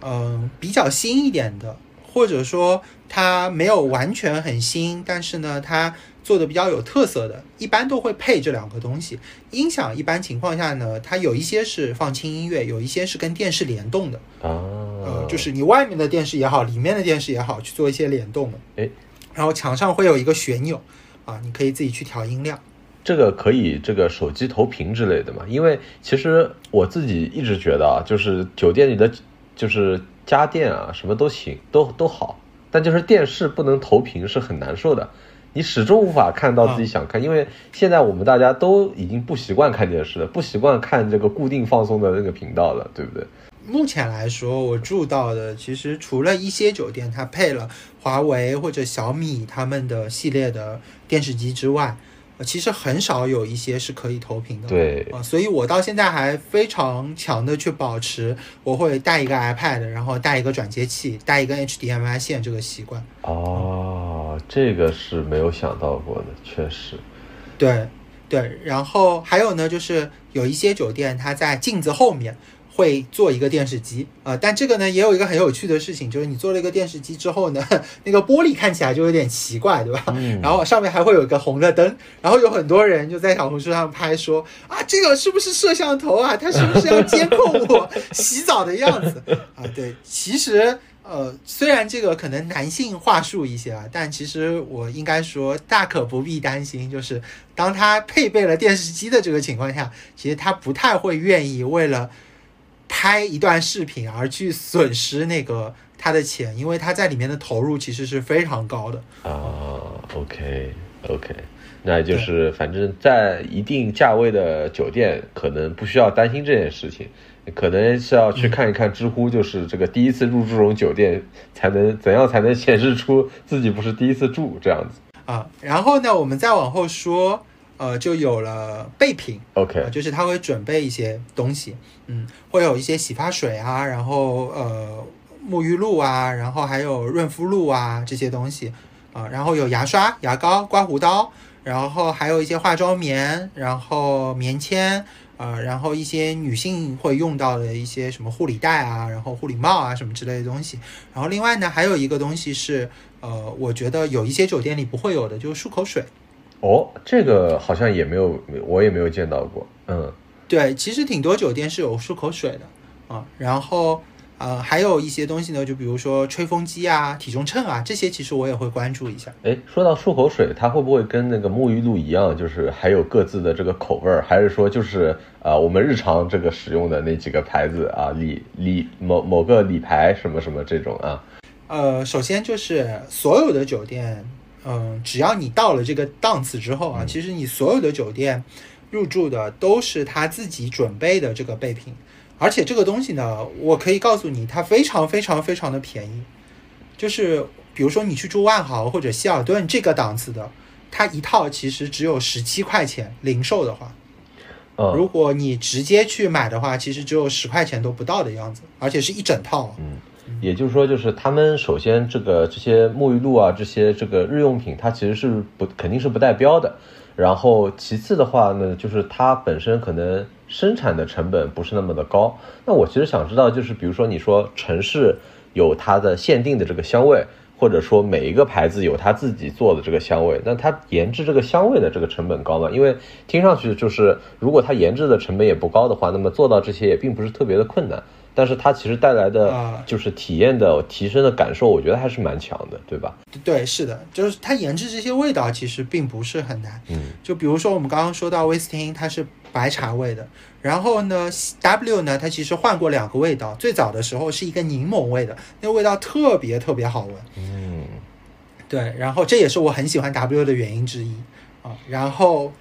嗯，比较新一点的，或者说它没有完全很新，但是呢，它。做的比较有特色的，一般都会配这两个东西。音响一般情况下呢，它有一些是放轻音乐，有一些是跟电视联动的。啊，呃，就是你外面的电视也好，里面的电视也好，去做一些联动的。哎，然后墙上会有一个旋钮，啊，你可以自己去调音量。这个可以这个手机投屏之类的嘛？因为其实我自己一直觉得啊，就是酒店里的就是家电啊，什么都行，都都好，但就是电视不能投屏是很难受的。你始终无法看到自己想看，因为现在我们大家都已经不习惯看电视了，不习惯看这个固定放松的那个频道了，对不对？目前来说，我住到的其实除了一些酒店它配了华为或者小米他们的系列的电视机之外。其实很少有一些是可以投屏的，对啊，所以我到现在还非常强的去保持，我会带一个 iPad，然后带一个转接器，带一根 HDMI 线这个习惯。哦，这个是没有想到过的，确实。对对，然后还有呢，就是有一些酒店它在镜子后面。会做一个电视机啊，但这个呢也有一个很有趣的事情，就是你做了一个电视机之后呢，那个玻璃看起来就有点奇怪，对吧？嗯。然后上面还会有一个红的灯，然后有很多人就在小红书上拍说啊，这个是不是摄像头啊？它是不是要监控我 洗澡的样子啊？对，其实呃，虽然这个可能男性话术一些啊，但其实我应该说大可不必担心，就是当他配备了电视机的这个情况下，其实他不太会愿意为了。拍一段视频而去损失那个他的钱，因为他在里面的投入其实是非常高的啊。OK OK，那就是反正在一定价位的酒店，可能不需要担心这件事情，可能是要去看一看知乎，就是这个第一次入住这种酒店才能怎样才能显示出自己不是第一次住这样子啊。然后呢，我们再往后说。呃，就有了备品，OK，就是他会准备一些东西，嗯，会有一些洗发水啊，然后呃，沐浴露啊，然后还有润肤露啊这些东西，啊，然后有牙刷、牙膏、刮胡刀，然后还有一些化妆棉，然后棉签，呃，然后一些女性会用到的一些什么护理带啊，然后护理帽啊什么之类的东西，然后另外呢，还有一个东西是，呃，我觉得有一些酒店里不会有的，就是漱口水。哦，这个好像也没有，我也没有见到过。嗯，对，其实挺多酒店是有漱口水的啊。然后，呃，还有一些东西呢，就比如说吹风机啊、体重秤啊，这些其实我也会关注一下。哎，说到漱口水，它会不会跟那个沐浴露一样，就是还有各自的这个口味儿？还是说就是啊，我们日常这个使用的那几个牌子啊，李李某某个李牌什么什么这种啊？呃，首先就是所有的酒店。嗯，只要你到了这个档次之后啊，其实你所有的酒店入住的都是他自己准备的这个备品，而且这个东西呢，我可以告诉你，它非常非常非常的便宜。就是比如说你去住万豪或者希尔顿这个档次的，它一套其实只有十七块钱，零售的话，如果你直接去买的话，其实只有十块钱都不到的样子，而且是一整套。嗯。也就是说，就是他们首先这个这些沐浴露啊，这些这个日用品，它其实是不肯定是不带标的。然后其次的话呢，就是它本身可能生产的成本不是那么的高。那我其实想知道，就是比如说你说城市有它的限定的这个香味，或者说每一个牌子有它自己做的这个香味，那它研制这个香味的这个成本高吗？因为听上去就是如果它研制的成本也不高的话，那么做到这些也并不是特别的困难。但是它其实带来的就是体验的提升的感受，我觉得还是蛮强的，对吧？对，是的，就是它研制这些味道其实并不是很难。嗯，就比如说我们刚刚说到威斯汀，它是白茶味的，然后呢，W 呢，它其实换过两个味道，最早的时候是一个柠檬味的，那个味道特别特别好闻。嗯，对，然后这也是我很喜欢 W 的原因之一啊，然后。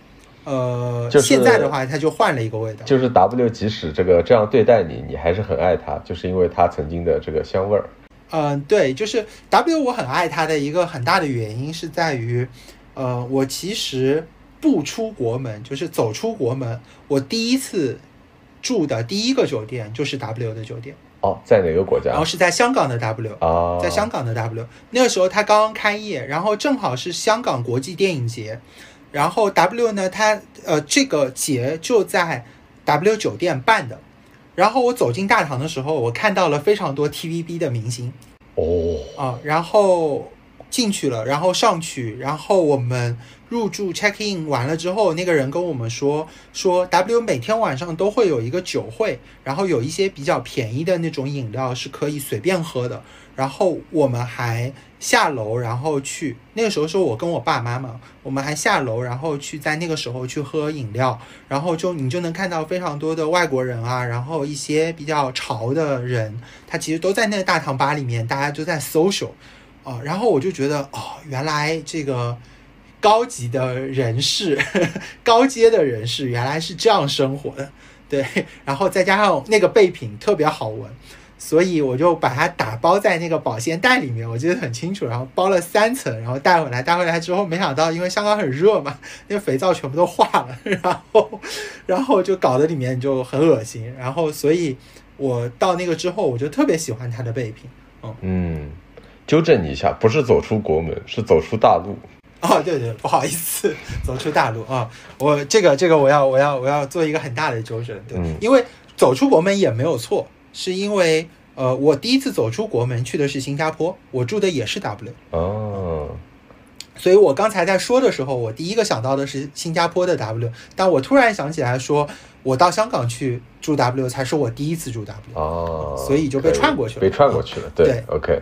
呃，现在的话，它就换了一个味道。就是 W，即使这个这样对待你，你还是很爱它，就是因为它曾经的这个香味儿。嗯，对，就是 W，我很爱它的一个很大的原因是在于，呃，我其实不出国门，就是走出国门，我第一次住的第一个酒店就是 W 的酒店。哦，在哪个国家？然后是在香港的 W 啊，在香港的 W，那个时候它刚刚开业，然后正好是香港国际电影节。然后 W 呢，它呃这个节就在 W 酒店办的。然后我走进大堂的时候，我看到了非常多 TVB 的明星。哦啊，然后进去了，然后上去，然后我们入住 check in 完了之后，那个人跟我们说说 W 每天晚上都会有一个酒会，然后有一些比较便宜的那种饮料是可以随便喝的。然后我们还下楼，然后去那个时候是我跟我爸妈嘛，我们还下楼，然后去在那个时候去喝饮料，然后就你就能看到非常多的外国人啊，然后一些比较潮的人，他其实都在那个大堂吧里面，大家都在 social 啊，然后我就觉得哦，原来这个高级的人士、高阶的人士原来是这样生活的，对，然后再加上那个备品特别好闻。所以我就把它打包在那个保鲜袋里面，我记得很清楚。然后包了三层，然后带回来。带回来之后，没想到因为香港很热嘛，那个肥皂全部都化了，然后，然后就搞得里面就很恶心。然后，所以我到那个之后，我就特别喜欢它的备品。嗯，纠正你一下，不是走出国门，是走出大陆。哦，对对，不好意思，走出大陆啊，我这个这个我要我要我要做一个很大的纠正，对，嗯因为走出国门也没有错，是因为呃，我第一次走出国门去的是新加坡，我住的也是 W，哦，所以我刚才在说的时候，我第一个想到的是新加坡的 W，但我突然想起来说，我到香港去住 W 才是我第一次住 W。哦，所以就被串过去了被串过去了。对对，OK。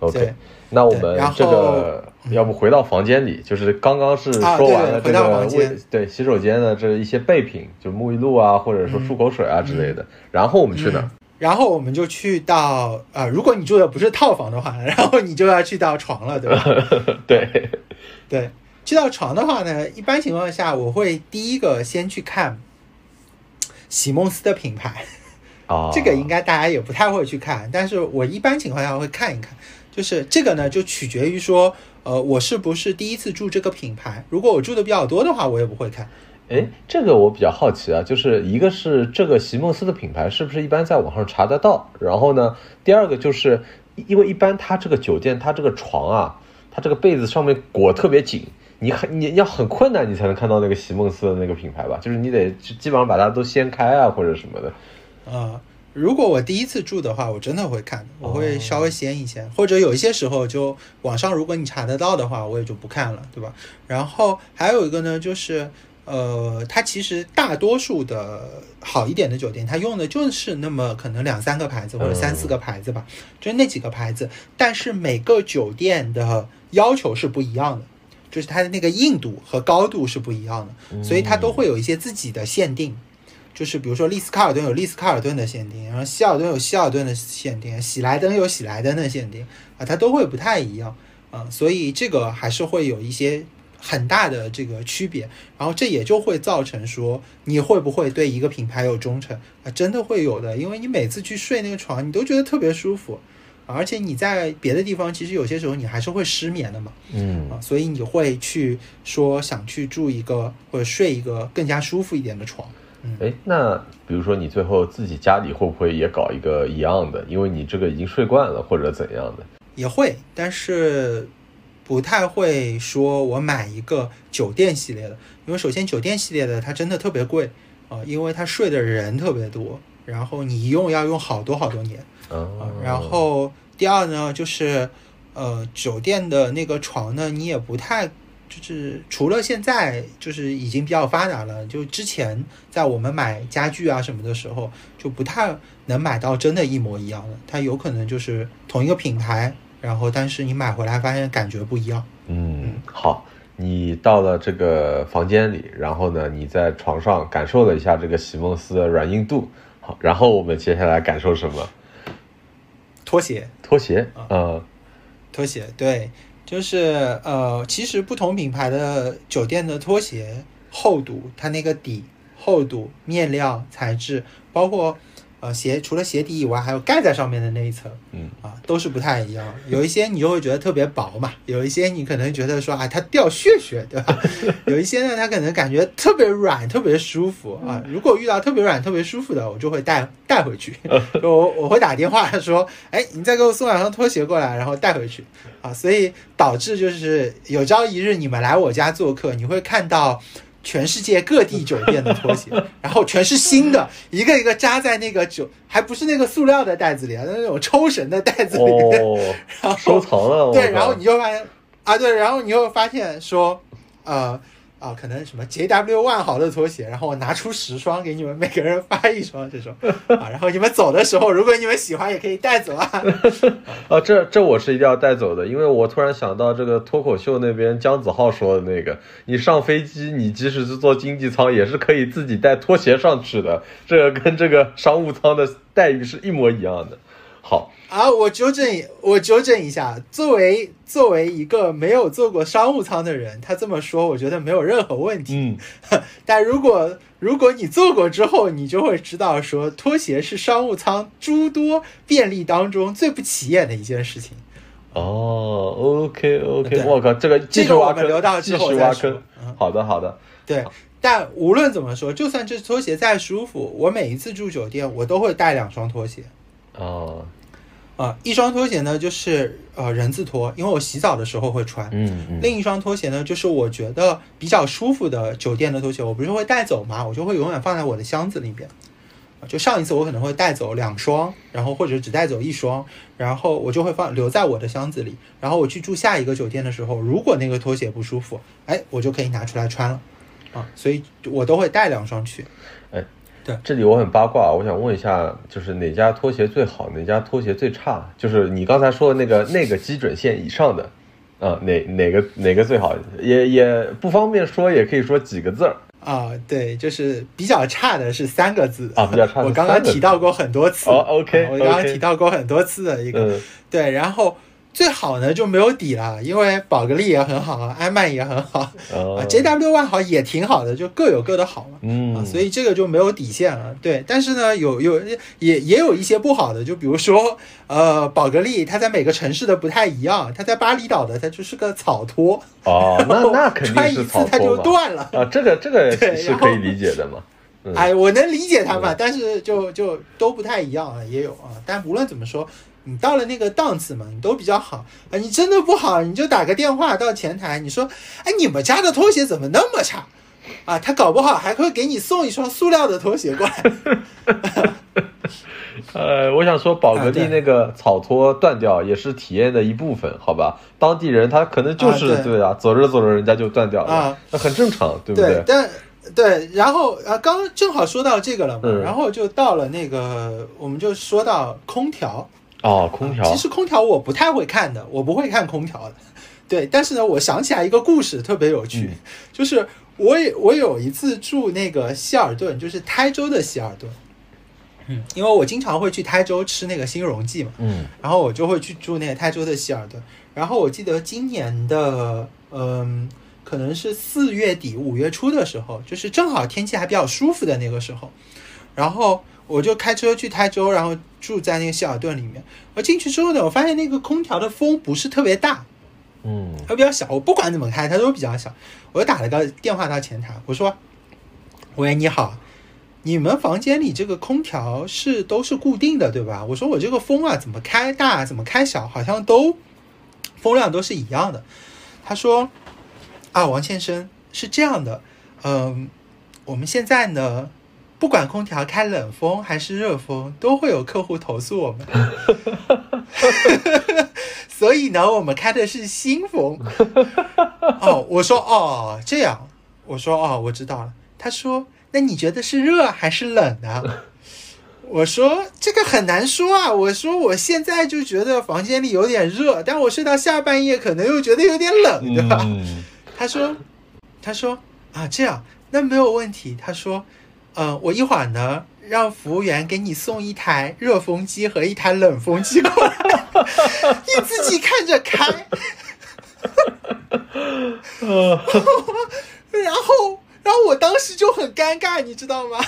OK，对那我们这个要不回到房间里，就是刚刚是啊说完了回到个房间卫对洗手间的这一些备品，就沐浴露啊，或者说漱口水啊之类的。然后我们去哪儿？然后我们就去到呃，如果你住的不是套房的话，然后你就要去到床了，对吧？对，对，去到床的话呢，一般情况下我会第一个先去看席梦思的品牌，啊，这个应该大家也不太会去看，但是我一般情况下会看一看。就是这个呢，就取决于说，呃，我是不是第一次住这个品牌。如果我住的比较多的话，我也不会看。哎，这个我比较好奇啊，就是一个是这个席梦思的品牌是不是一般在网上查得到？然后呢，第二个就是因为一般它这个酒店它这个床啊，它这个被子上面裹特别紧，你很你要很困难你才能看到那个席梦思的那个品牌吧？就是你得基本上把它都掀开啊或者什么的。呃，如果我第一次住的话，我真的会看，我会稍微掀一掀，或者有一些时候就网上如果你查得到的话，我也就不看了，对吧？然后还有一个呢，就是呃，它其实大多数的好一点的酒店，它用的就是那么可能两三个牌子或者三四个牌子吧，就是那几个牌子，但是每个酒店的要求是不一样的。就是它的那个硬度和高度是不一样的，所以它都会有一些自己的限定。就是比如说丽思卡尔顿有丽思卡尔顿的限定，然后希尔顿有希尔顿的限定，喜来登有喜来登的限定啊，它都会不太一样啊，所以这个还是会有一些很大的这个区别，然后这也就会造成说你会不会对一个品牌有忠诚啊，真的会有的，因为你每次去睡那个床，你都觉得特别舒服。啊而且你在别的地方，其实有些时候你还是会失眠的嘛，嗯啊，所以你会去说想去住一个或者睡一个更加舒服一点的床。嗯哎，那比如说你最后自己家里会不会也搞一个一样的？因为你这个已经睡惯了或者怎样的？也会，但是不太会说我买一个酒店系列的，因为首先酒店系列的它真的特别贵啊、因为它睡的人特别多，然后你一用要用好多好多年然后第二呢，就是呃酒店的那个床呢，你也不太。就是除了现在就是已经比较发达了，就之前在我们买家具啊什么的时候，就不太能买到真的一模一样的，它有可能就是同一个品牌，然后但是你买回来发现感觉不一样。嗯，好，你到了这个房间里，然后呢，你在床上感受了一下这个席梦思的软硬度。好，然后我们接下来感受什么？拖鞋，拖鞋，啊嗯拖鞋，对，就是呃，其实不同品牌的酒店的拖鞋厚度，它那个底厚度、面料、材质，包括呃鞋，除了鞋底以外，还有盖在上面的那一层，嗯啊，都是不太一样。有一些你就会觉得特别薄嘛，有一些你可能觉得说啊，它掉屑屑，对吧？有一些呢，它可能感觉特别软，特别舒服啊。如果遇到特别软、特别舒服的，我就会带带回去，就我我会打电话说，哎，你再给我送两双拖鞋过来，然后带回去啊。所以导致就是有朝一日你们来我家做客，你会看到。全世界各地酒店的拖鞋，然后全是新的，一个一个扎在那个酒，还不是那个塑料的袋子里啊，那种抽绳的袋子里面。哦，然后收藏了，对，然后你就发现啊，对，然后你又发现说，呃啊，可能什么 JW 万豪的拖鞋，然后我拿出十双给你们每个人发一双这种 啊，然后你们走的时候，如果你们喜欢也可以带走啊。啊，这这我是一定要带走的，因为我突然想到这个脱口秀那边姜子浩说的那个，你上飞机，你即使是坐经济舱，也是可以自己带拖鞋上去的，这个跟这个商务舱的待遇是一模一样的。好，啊，我纠正一，我纠正一下，作为作为一个没有坐过商务舱的人，他这么说，我觉得没有任何问题。嗯，但如果如果你坐过之后，你就会知道说，拖鞋是商务舱诸多便利当中最不起眼的一件事情。哦，OK OK，我靠，这个继这个我续挖坑，们留到继之后续挖再说坑。嗯好的好的，对，但无论怎么说，就算这拖鞋再舒服，我每一次住酒店，我都会带两双拖鞋。哦，啊，一双拖鞋呢就是呃人字拖，因为我洗澡的时候会穿。嗯嗯，另一双拖鞋呢，就是我觉得比较舒服的酒店的拖鞋，我不是会带走嘛，我就会永远放在我的箱子里边。啊就上一次我可能会带走两双，然后或者只带走一双，然后我就会放留在我的箱子里。然后我去住下一个酒店的时候，如果那个拖鞋不舒服，哎，我就可以拿出来穿了。啊，所以我都会带两双去。这里我很八卦，我想问一下，就是哪家拖鞋最好，哪家拖鞋最差？就是你刚才说的那个那个基准线以上的，啊，哪哪个哪个最好？也也不方便说，也可以说几个字儿啊，对，就是比较差的是三个字啊，比较差的我刚刚提到过很多次。哦，OK，啊我刚刚提到过很多次的一个。嗯对，然后最好呢就没有底了，因为宝格丽也很好啊，安曼也很好，啊哦，JW 万豪也挺好的，就各有各的好嘛。嗯啊，所以这个就没有底线了。对，但是呢，有有也也有一些不好的，就比如说，呃，宝格丽它在每个城市的不太一样，它在巴厘岛的它就是个草拖，哦，那那肯穿一定是次它就草拖嘛断了。啊，这个这个是可以理解的嘛。嗯哎，我能理解他嘛，嗯但是就就都不太一样啊，也有啊。但无论怎么说，你到了那个档次嘛，你都比较好啊。你真的不好，你就打个电话到前台，你说，哎，你们家的拖鞋怎么那么差？啊，他搞不好还会给你送一双塑料的拖鞋过来。呃，我想说，宝格丽那个草拖断掉也是体验的一部分，好吧？当地人他可能就是、啊对对啊，走着走着人家就断掉了，啊那很正常，对不对，但对，然后啊，刚刚正好说到这个了嘛，嗯然后就到了那个，我们就说到空调。哦，空调，其实空调我不太会看的，我不会看空调的。对，但是呢，我想起来一个故事特别有趣，嗯 就是我也我有一次住那个希尔顿，就是台州的希尔顿。嗯，因为我经常会去台州吃那个新荣记嘛，嗯然后我就会去住那个台州的希尔顿。然后我记得今年的，嗯，可能是四月底五月初的时候，就是正好天气还比较舒服的那个时候，然后我就开车去台州，然后住在那个希尔顿里面。我进去之后呢，我发现那个空调的风不是特别大，嗯它比较小。我不管怎么开，它都比较小。我就打了个电话到前台，我说：“喂，你好，你们房间里这个空调是都是固定的对吧？”我说：“我这个风啊，怎么开大，怎么开小，好像都风量都是一样的。”他说：“啊，王先生是这样的，嗯，我们现在呢。”不管空调开冷风还是热风，都会有客户投诉我们。所以呢，我们开的是新风。哦，我说哦，这样，我说哦，我知道了。他说，那你觉得是热还是冷呢？我说这个很难说啊。我说我现在就觉得房间里有点热，但我睡到下半夜可能又觉得有点冷，对吧？嗯他说，他说啊，这样那没有问题。他说，呃，我一会儿呢让服务员给你送一台热风机和一台冷风机过来，你自己看着开。然后，然后我当时就很尴尬，你知道吗？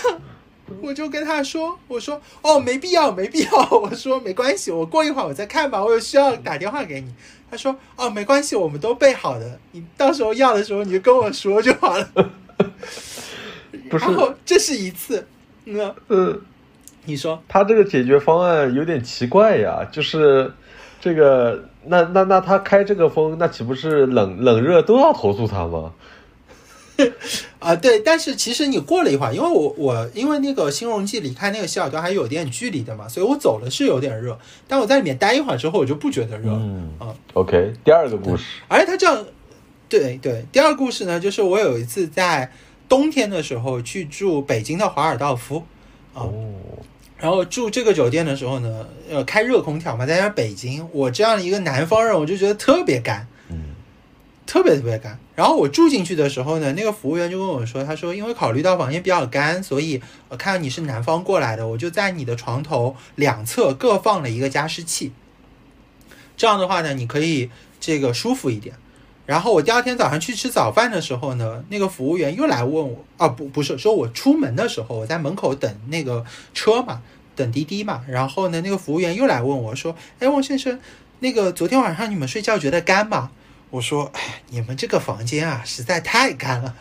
我就跟他说：“我说哦，没必要，没必要。”我说没关系，我过一会儿我再看吧。我有需要打电话给你。他说：“哦，没关系，我们都备好的，你到时候要的时候你就跟我说就好了。不是。然后这是一次，嗯，嗯，你说。他这个解决方案有点奇怪呀，就是这个，那那那他开这个风，那岂不是冷冷热都要投诉他吗？啊，对，但是其实你过了一会儿，因为我我因为那个新荣记离开那个希尔顿还有点距离的嘛，所以我走了是有点热，但我在里面待一会儿之后，我就不觉得热。了。嗯啊，OK，第二个故事，而且他这样，对对。第二个故事呢，就是我有一次在冬天的时候去住北京的华尔道夫啊，哦，然后住这个酒店的时候呢，呃，开热空调嘛，再加上北京，我这样一个南方人，我就觉得特别干，嗯特别特别干。然后我住进去的时候呢，那个服务员就跟我说，他说因为考虑到房间比较干，所以我看到你是南方过来的，我就在你的床头两侧各放了一个加湿器。这样的话呢，你可以这个舒服一点。然后我第二天早上去吃早饭的时候呢，那个服务员又来问我，啊不不是，说我出门的时候我在门口等那个车嘛，等滴滴嘛。然后呢，那个服务员又来问我说，哎，王先生，那个昨天晚上你们睡觉觉得干吗？我说，哎，你们这个房间啊，实在太干了。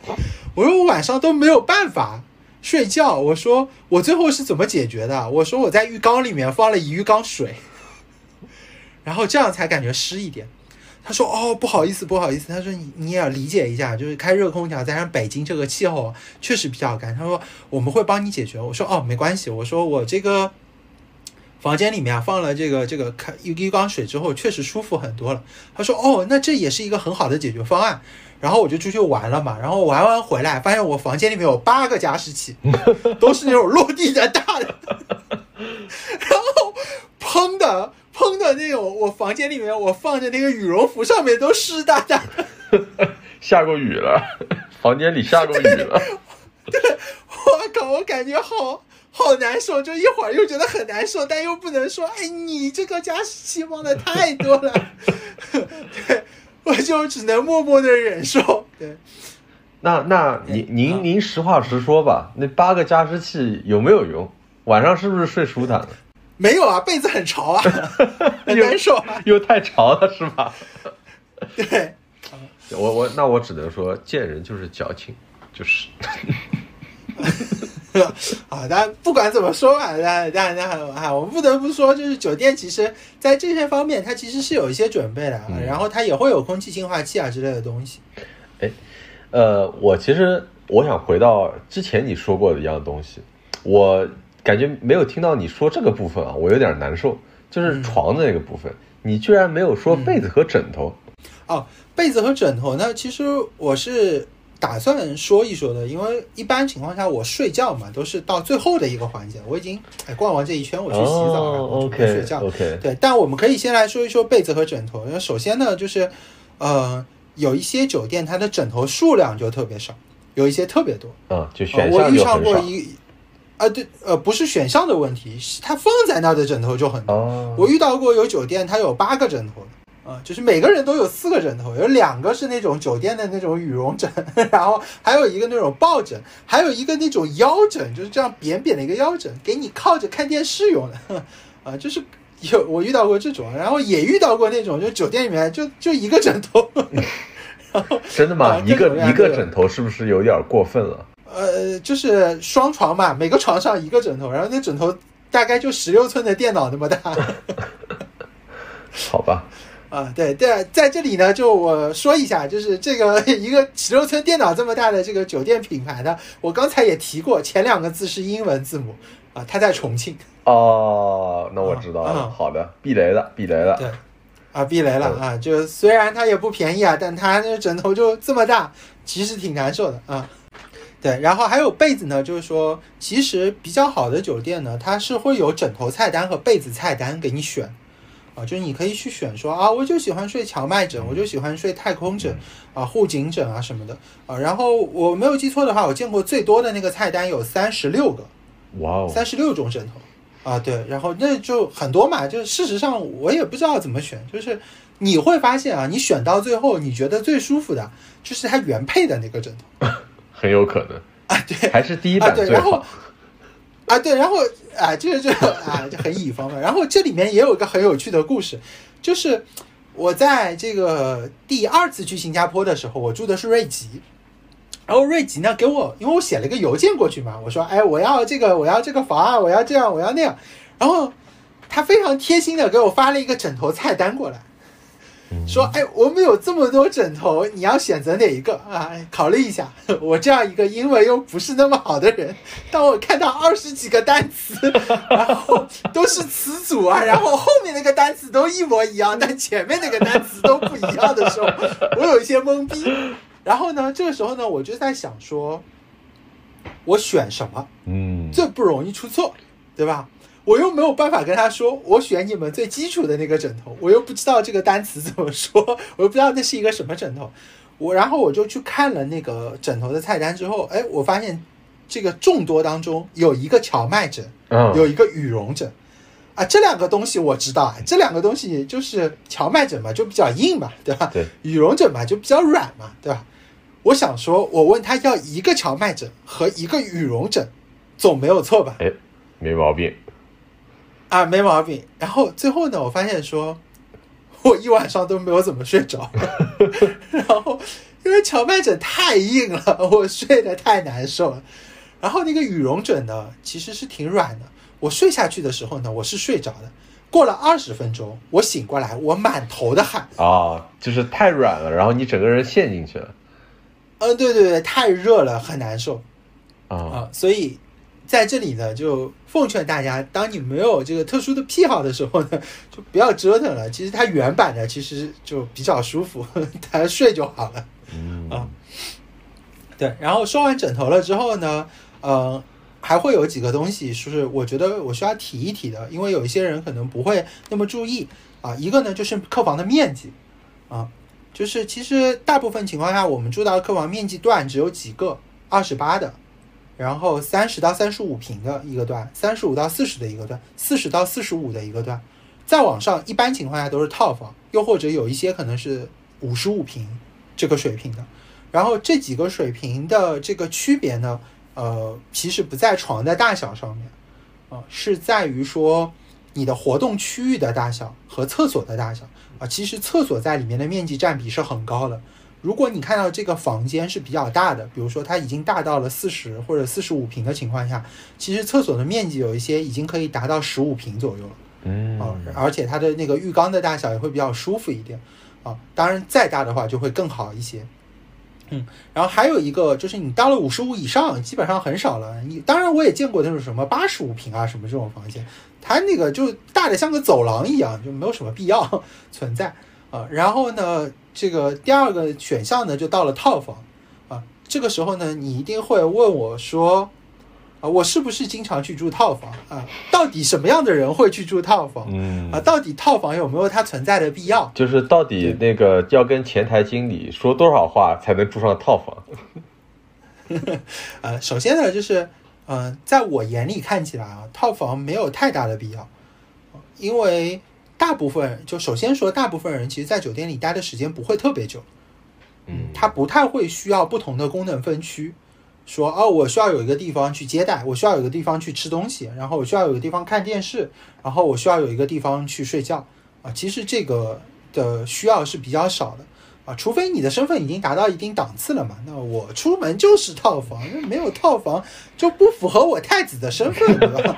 我说我晚上都没有办法睡觉。我说我最后是怎么解决的？我说我在浴缸里面放了一浴缸水。然后这样才感觉湿一点。他说：“哦，不好意思，不好意思。”他说：“你你也要理解一下，就是开热空调，加上北京这个气候确实比较干。”他说：“我们会帮你解决。”我说：“哦，没关系。”我说：“我这个房间里面啊放了这个这个开浴缸水之后，确实舒服很多了。”他说：“哦，那这也是一个很好的解决方案。”然后我就出去玩了嘛，然后玩完回来，发现我房间里面有八个加湿器，都是那种落地的大的，然后砰的。砰的那种，我房间里面我放着那个羽绒服，上面都湿哒哒。下过雨了，房间里下过雨了。对，我靠，我感觉好好难受，就一会儿又觉得很难受，但又不能说，哎，你这个加湿器放的太多了。对，我就只能默默的忍受。对，那那您您您实话实说吧，那八个加湿器有没有用？晚上是不是睡舒坦了？没有啊，被子很潮啊，很难受，又太潮了，是吧？对，我我那我只能说，见人就是矫情，就是。啊，但不管怎么说吧，但但但啊，我们不得不说，就是酒店其实在这些方面，它其实是有一些准备的啊，然后它也会有空气净化器啊之类的东西。哎，呃，我其实我想回到之前你说过的一样东西，我。感觉没有听到你说这个部分啊，我有点难受。就是床的那个部分，你居然没有说被子和枕头。哦，被子和枕头呢？其实我是打算说一说的，因为一般情况下我睡觉嘛，都是到最后的一个环节。我已经哎逛完这一圈，我去洗澡，然后睡觉。OK，对。但我们可以先来说一说被子和枕头。那首先呢，就是呃，有一些酒店它的枕头数量就特别少，有一些特别多。嗯，就选项我遇上过一。啊，对，呃，不是选项的问题，它放在那儿的枕头就很多。我遇到过有酒店，它有八个枕头的，啊，就是每个人都有四个枕头，有两个是那种酒店的那种羽绒枕，然后还有一个那种抱枕，还有一个那种腰枕，就是这样扁扁的一个腰枕，给你靠着看电视用的，啊，就是有我遇到过这种，然后也遇到过那种，就酒店里面就就一个枕头，真的吗？一个一个枕头是不是有点过分了？呃，就是双床嘛，每个床上一个枕头，然后那枕头大概就十六寸的电脑那么大。好吧。啊，对对，在这里呢，就我说一下，就是这个一个十六寸电脑这么大的这个酒店品牌呢，我刚才也提过，前两个字是英文字母啊，它在重庆。哦，那我知道了。好的，避雷了，避雷了。对，啊，避雷了啊！就虽然它也不便宜啊，但它那枕头就这么大，其实挺难受的啊。对，然后还有被子呢，就是说，其实比较好的酒店呢，它是会有枕头菜单和被子菜单给你选，啊，就是你可以去选说啊，我就喜欢睡荞麦枕，我就喜欢睡太空枕，啊，护颈枕啊什么的，啊，然后我没有记错的话，我见过最多的那个菜单有三十六个，哇哦，三十六种枕头，啊，对，然后那就很多嘛，就是事实上我也不知道怎么选，就是你会发现啊，你选到最后你觉得最舒服的就是它原配的那个枕头。很有可能啊，对，还是第一版最好啊，对，然后啊，这个就啊就很乙方了。然后这里面也有一个很有趣的故事，就是我在这个第二次去新加坡的时候，我住的是瑞吉，然后瑞吉呢给我，因为我写了一个邮件过去嘛，我说，哎，我要这个，我要这个房啊，我要这样，我要那样，然后他非常贴心的给我发了一个枕头菜单过来。说，哎，我们有这么多枕头，你要选择哪一个啊？考虑一下。我这样一个英文又不是那么好的人，当我看到二十几个单词，然后都是词组啊，然后后面那个单词都一模一样，但前面那个单词都不一样的时候，我有一些懵逼。然后呢，这个时候呢，我就在想说，我选什么？嗯，最不容易出错，对吧？我又没有办法跟他说，我选你们最基础的那个枕头，我又不知道这个单词怎么说，我又不知道那是一个什么枕头。我然后我就去看了那个枕头的菜单之后，哎，我发现这个众多当中有一个荞麦枕，有一个羽绒枕，啊，这两个东西我知道啊，这两个东西就是荞麦枕嘛，就比较硬嘛，对吧？对，羽绒枕嘛就比较软嘛，对吧？我想说，我问他要一个荞麦枕和一个羽绒枕，总没有错吧？哎，没毛病。啊，没毛病。然后最后呢，我发现说，我一晚上都没有怎么睡着。然后因为荞麦枕太硬了，我睡得太难受了。然后那个羽绒枕呢，其实是挺软的。我睡下去的时候呢，我是睡着的。过了二十分钟，我醒过来，我满头的汗啊，就是太软了，然后你整个人陷进去了。嗯，对对对，太热了，很难受啊啊，所以在这里呢，就奉劝大家，当你没有这个特殊的癖好的时候呢，就不要折腾了。其实它原版的其实就比较舒服，大家睡就好了。嗯啊，对，然后说完枕头了之后呢，呃，还会有几个东西是我觉得我需要提一提的，因为有一些人可能不会那么注意啊。一个呢就是客房的面积啊，就是其实大部分情况下我们住到的客房面积段只有几个，二十八的，然后三十到三十五平的一个段，三十五到四十的一个段，四十到四十五的一个段，再往上一般情况下都是套房，又或者有一些可能是五十五平。这个水平的，然后这几个水平的这个区别呢，呃，其实不在床的大小上面，啊，是在于说你的活动区域的大小和厕所的大小啊。其实厕所在里面的面积占比是很高的。如果你看到这个房间是比较大的，比如说它已经大到了四十或者四十五平的情况下，其实厕所的面积有一些已经可以达到十五平左右了，嗯啊，而且它的那个浴缸的大小也会比较舒服一点。啊，当然再大的话就会更好一些，嗯，然后还有一个就是你到了五十五以上，基本上很少了。你当然我也见过那种什么八十五平啊什么这种房间，它那个就大的像个走廊一样，就没有什么必要存在啊。然后呢，这个第二个选项呢就到了套房啊，这个时候呢你一定会问我说。啊，我是不是经常去住套房啊？到底什么样的人会去住套房？嗯啊，到底套房有没有它存在的必要？就是到底那个要跟前台经理说多少话才能住上套房？呃，首先呢，就是嗯，在我眼里看起来啊，套房没有太大的必要，因为大部分就首先说，大部分人其实，在酒店里待的时间不会特别久，嗯，他不太会需要不同的功能分区。说哦，我需要有一个地方去接待，我需要有一个地方去吃东西，然后我需要有一个地方看电视，然后我需要有一个地方去睡觉啊。其实这个的需要是比较少的啊，除非你的身份已经达到一定档次了嘛。那我出门就是套房，没有套房就不符合我太子的身份，对吧？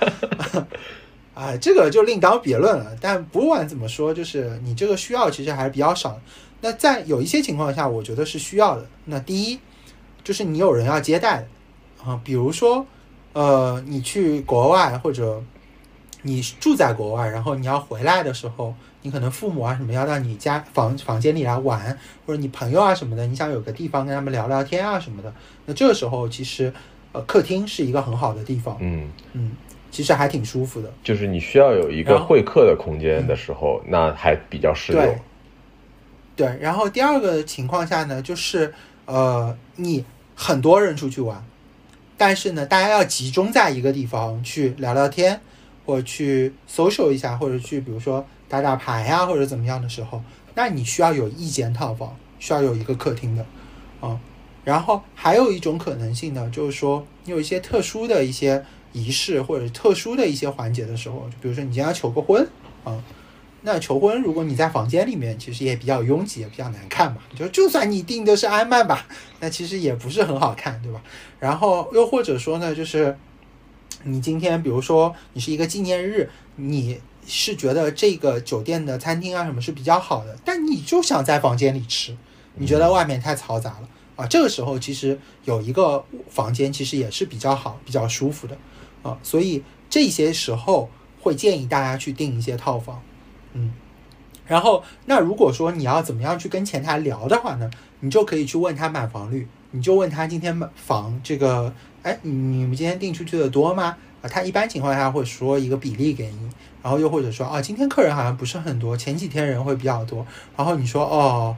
啊，这个就另当别论了。但不管怎么说，就是你这个需要其实还是比较少。那在有一些情况下，我觉得是需要的。那第一。就是你有人要接待，啊，比如说，呃，你去国外或者你住在国外，然后你要回来的时候，你可能父母啊什么要到你家房房间里来玩，或者你朋友啊什么的，你想有个地方跟他们聊聊天啊什么的，那这个时候其实，呃，客厅是一个很好的地方，嗯嗯，其实还挺舒服的。就是你需要有一个会客的空间的时候，那还比较适用。对，然后第二个情况下呢，就是呃，你。很多人出去玩，但是呢，大家要集中在一个地方去聊聊天，或者去 social 一下，或者去比如说打打牌呀，或者怎么样的时候，那你需要有一间套房，需要有一个客厅的，啊，然后还有一种可能性呢，就是说你有一些特殊的一些仪式或者特殊的一些环节的时候，就比如说你今天要求个婚，啊。那求婚，如果你在房间里面，其实也比较拥挤，也比较难看嘛。就就算你订的是安曼吧，那其实也不是很好看，对吧？然后又或者说呢，就是你今天，比如说你是一个纪念日，你是觉得这个酒店的餐厅啊什么是比较好的，但你就想在房间里吃，你觉得外面太嘈杂了啊。这个时候其实有一个房间其实也是比较好、比较舒服的啊。所以这些时候会建议大家去订一些套房。嗯，然后那如果说你要怎么样去跟前台聊的话呢，你就可以去问他满房率，你就问他今天满房这个，哎，你们今天订出去的多吗？啊，他一般情况下会说一个比例给你，然后又或者说啊，今天客人好像不是很多，前几天人会比较多，然后你说哦，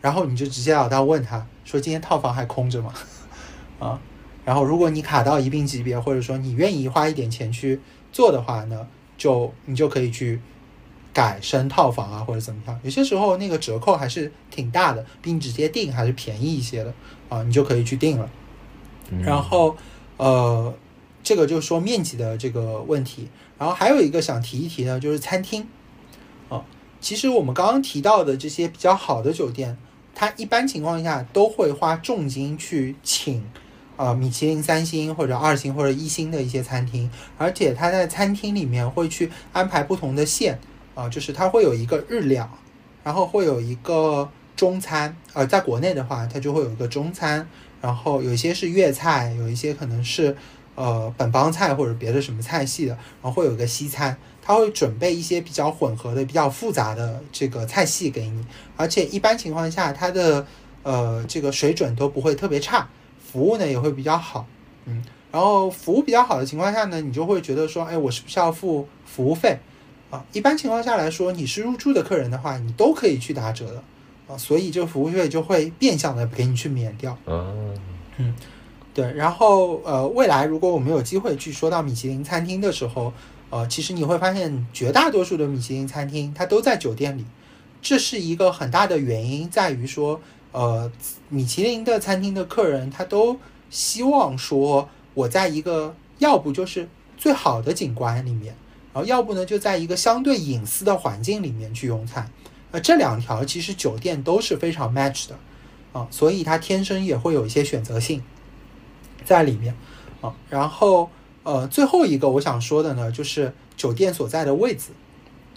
然后你就直截了当问他说今天套房还空着吗？啊，然后如果你卡到一定级别，或者说你愿意花一点钱去做的话呢，就你就可以去。改升套房啊，或者怎么样？有些时候那个折扣还是挺大的，比你直接订还是便宜一些的啊，你就可以去定了。然后，呃，这个就说面积的这个问题。然后还有一个想提一提呢，就是餐厅啊。其实我们刚刚提到的这些比较好的酒店，它一般情况下都会花重金去请呃米其林三星或者二星或者一星的一些餐厅，而且它在餐厅里面会去安排不同的线啊、就是它会有一个日料，然后会有一个中餐，呃，在国内的话，它就会有一个中餐，然后有一些是粤菜，有一些可能是呃本帮菜或者别的什么菜系的，然后会有一个西餐，它会准备一些比较混合的、比较复杂的这个菜系给你，而且一般情况下它的呃这个水准都不会特别差，服务呢也会比较好，嗯，然后服务比较好的情况下呢，你就会觉得说，哎，我是不是要付服务费？啊，一般情况下来说，你是入住的客人的话，你都可以去打折的啊，所以这个服务费就会变相的给你去免掉。嗯对，然后呃，未来如果我们有机会去说到米其林餐厅的时候，呃，其实你会发现绝大多数的米其林餐厅它都在酒店里，这是一个很大的原因，在于说，呃，米其林的餐厅的客人他都希望说我在一个要不就是最好的景观里面，然后要不呢就在一个相对隐私的环境里面去用餐，呃，这两条其实酒店都是非常 match 的，啊、所以它天生也会有一些选择性。在里面啊。然后呃，最后一个我想说的呢，就是酒店所在的位置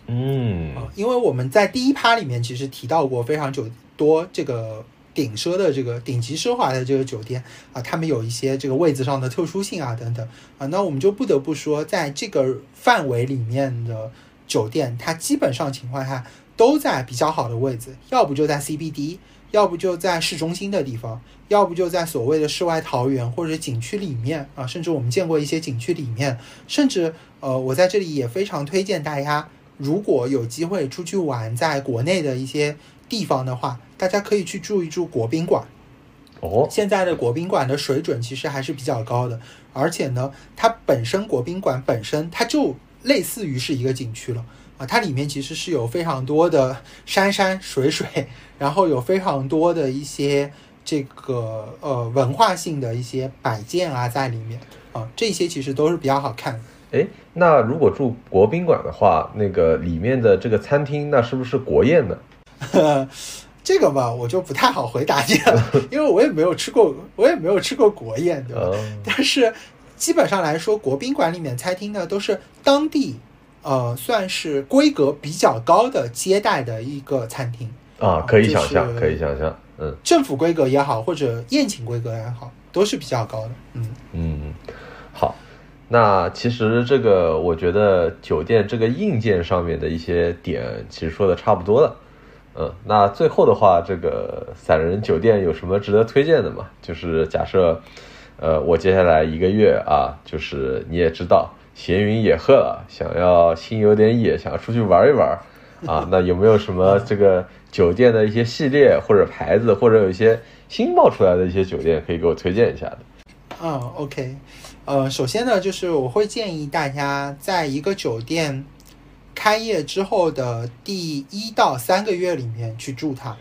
嗯啊，因为我们在第一趴里面其实提到过非常久多这个。顶奢的这个顶级奢华的这个酒店啊，他们有一些这个位置上的特殊性啊等等啊，那我们就不得不说，在这个范围里面的酒店，它基本上情况下都在比较好的位置，要不就在 CBD，要不就在市中心的地方，要不就在所谓的世外桃源或者景区里面啊，甚至我们见过一些景区里面，甚至呃，我在这里也非常推荐大家，如果有机会出去玩，在国内的一些地方的话，大家可以去住一住国宾馆。哦现在的国宾馆的水准其实还是比较高的，而且呢，它本身国宾馆本身它就类似于是一个景区了啊，它里面其实是有非常多的山山水水，然后有非常多的一些这个呃文化性的一些摆件啊在里面啊，这些其实都是比较好看的。哎，那如果住国宾馆的话，那个里面的这个餐厅，那是不是国宴呢？这个吧，我就不太好回答你了，因为我也没有吃过，我也没有吃过国宴，对吧？哦但是基本上来说，国宾馆里面餐厅呢，都是当地呃算是规格比较高的接待的一个餐厅，啊，可以想象，可以想象，嗯政府规格也好，或者宴请规格也好，都是比较高的。嗯，嗯，好。那其实这个，我觉得酒店这个硬件上面的一些点，其实说的差不多了。嗯，那最后的话，这个散人酒店有什么值得推荐的吗？就是假设，呃，我接下来一个月啊，就是你也知道，闲云野鹤了，想要心有点野，想要出去玩一玩啊，那有没有什么这个酒店的一些系列或者牌子，或者有一些新冒出来的一些酒店可以给我推荐一下的？啊，OK，呃，首先呢，就是我会建议大家在一个酒店开业之后的第一到三个月里面去住它。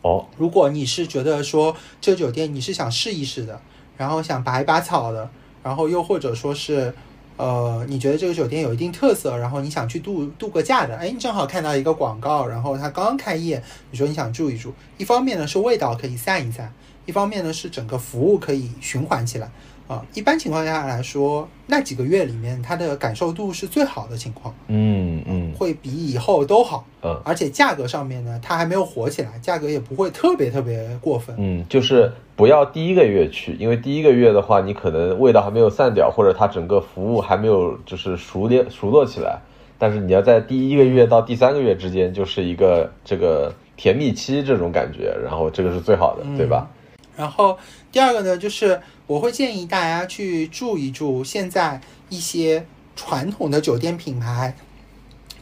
哦，如果你是觉得说这个酒店你是想试一试的，然后想拔一拔草的，然后又或者说是，呃，你觉得这个酒店有一定特色，然后你想去度度个假的，哎，你正好看到一个广告，然后它刚刚开业，你说你想住一住，一方面呢是味道可以散一散，一方面呢是整个服务可以循环起来。啊，一般情况下来说，那几个月里面它的感受度是最好的情况，嗯嗯会比以后都好。嗯而且价格上面呢，它还没有火起来，价格也不会特别特别过分。嗯，就是不要第一个月去，因为第一个月的话，你可能味道还没有散掉，或者它整个服务还没有就是熟练熟络起来。但是你要在第一个月到第三个月之间，就是一个这个甜蜜期这种感觉，然后这个是最好的，嗯对吧？然后第二个呢，就是我会建议大家去住一住现在一些传统的酒店品牌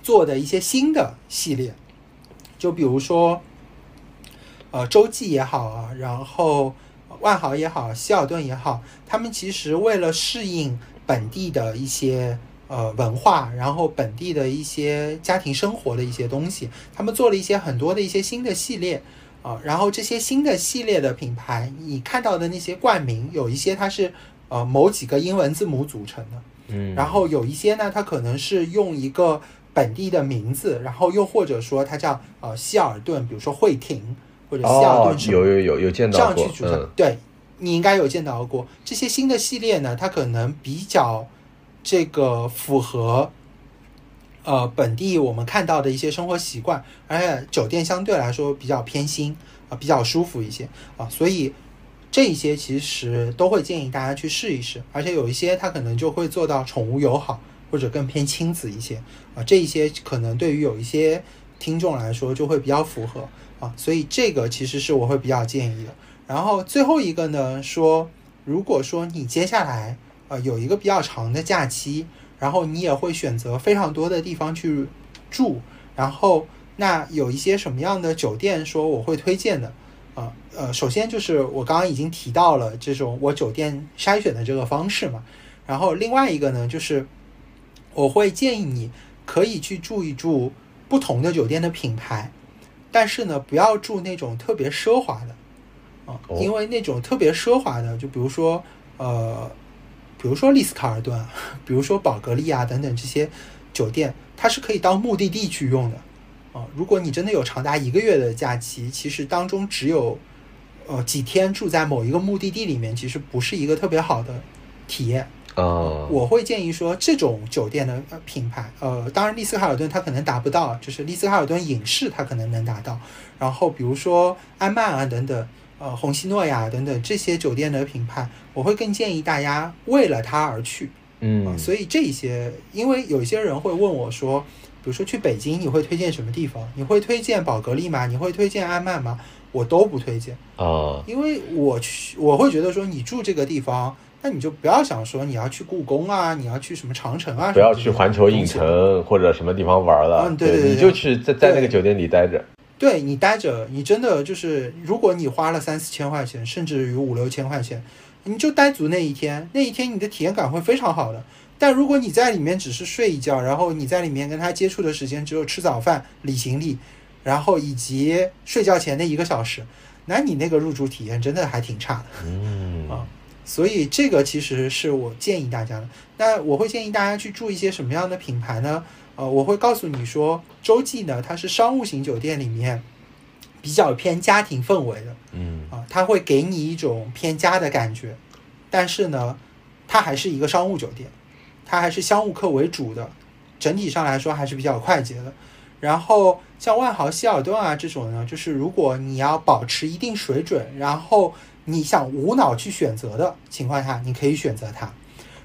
做的一些新的系列，就比如说，呃，洲际也好啊，然后万豪也好，希尔顿也好，他们其实为了适应本地的一些呃文化，然后本地的一些家庭生活的一些东西，他们做了一些很多的一些新的系列。啊，然后这些新的系列的品牌，你看到的那些冠名，有一些它是呃某几个英文字母组成的，嗯，然后有一些呢，它可能是用一个本地的名字，然后又或者说它叫呃希尔顿，比如说惠廷或者希尔哦顿，什么有有有有见到过样去组成。嗯对你应该有见到过这些新的系列呢，它可能比较这个符合呃本地我们看到的一些生活习惯，而且酒店相对来说比较偏新啊，比较舒服一些啊，所以这一些其实都会建议大家去试一试，而且有一些它可能就会做到宠物友好或者更偏亲子一些啊，这一些可能对于有一些听众来说就会比较符合啊，所以这个其实是我会比较建议的。然后最后一个呢，说如果说你接下来呃有一个比较长的假期，然后你也会选择非常多的地方去住，然后那有一些什么样的酒店说我会推荐的啊呃，首先就是我刚刚已经提到了这种我酒店筛选的这个方式嘛，然后另外一个呢就是我会建议你可以去住一住不同的酒店的品牌，但是呢不要住那种特别奢华的。啊，因为那种特别奢华的，就比如说，呃，比如说丽思卡尔顿，比如说宝格丽啊等等这些酒店，它是可以当目的地去用的。啊，如果你真的有长达一个月的假期，其实当中只有呃几天住在某一个目的地里面，其实不是一个特别好的体验。啊，我会建议说，这种酒店的品牌，呃，当然丽思卡尔顿它可能达不到，就是丽思卡尔顿影视它可能能达到。然后比如说安曼啊等等。呃，红西诺呀等等这些酒店的品牌，我会更建议大家为了它而去。嗯，所以这些，因为有些人会问我说，比如说去北京，你会推荐什么地方？你会推荐宝格丽吗？你会推荐安曼吗？我都不推荐啊，因为我去，我会觉得说，你住这个地方，那你就不要想说你要去故宫啊，你要去什么长城啊，不要去环球影城或者什么地方玩了。嗯，对对对，你就去在在那个酒店里待着。对你待着，你真的就是，如果你花了三四千块钱，甚至于五六千块钱，你就待足那一天，那一天你的体验感会非常好的。但如果你在里面只是睡一觉，然后你在里面跟他接触的时间只有吃早饭、理行李，然后以及睡觉前的一个小时，那你那个入住体验真的还挺差的。嗯啊，所以这个其实是我建议大家的。那我会建议大家去住一些什么样的品牌呢？呃，我会告诉你说，洲际呢，它是商务型酒店里面比较偏家庭氛围的，嗯，啊，它会给你一种偏家的感觉，但是呢，它还是一个商务酒店，它还是商务客为主的，整体上来说还是比较快捷的。然后像万豪、希尔顿啊这种呢，就是如果你要保持一定水准，然后你想无脑去选择的情况下，你可以选择它。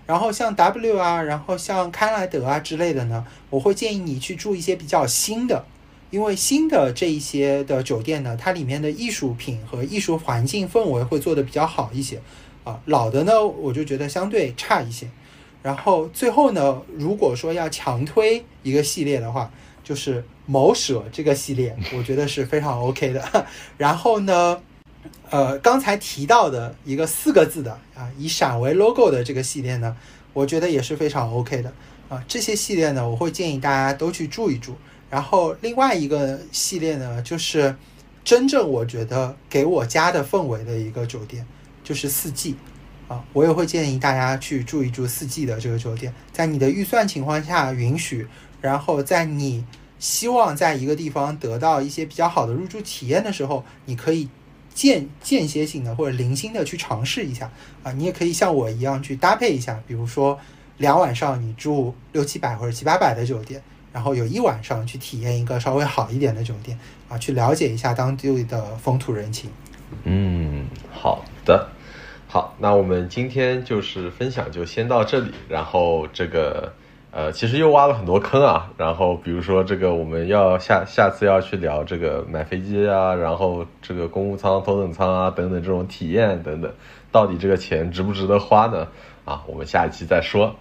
然后像 W 啊，然后像康莱德啊之类的呢，我会建议你去住一些比较新的，因为新的这一些的酒店呢，它里面的艺术品和艺术环境氛围会做的比较好一些，啊，老的呢，我就觉得相对差一些。然后最后呢，如果说要强推一个系列的话，就是某舍这个系列，我觉得是非常 OK 的。然后呢？呃，刚才提到的一个四个字的啊，以闪为 logo 的这个系列呢，我觉得也是非常 OK 的啊。这些系列呢，我会建议大家都去住一住。然后另外一个系列呢，就是真正我觉得给我家的氛围的一个酒店，就是四季啊，我也会建议大家去住一住四季的这个酒店，在你的预算情况下允许，然后在你希望在一个地方得到一些比较好的入住体验的时候，你可以。间间歇性的或者零星的去尝试一下啊，你也可以像我一样去搭配一下，比如说两晚上你住六七百或者七八百的酒店，然后有一晚上去体验一个稍微好一点的酒店啊，去了解一下当地的风土人情。嗯，好的，好，那我们今天就是分享就先到这里，然后这个。呃，其实又挖了很多坑啊，然后比如说这个我们要下下次要去聊这个买飞机啊，然后这个公务舱、头等舱啊等等这种体验等等，到底这个钱值不值得花呢？啊，我们下一期再说。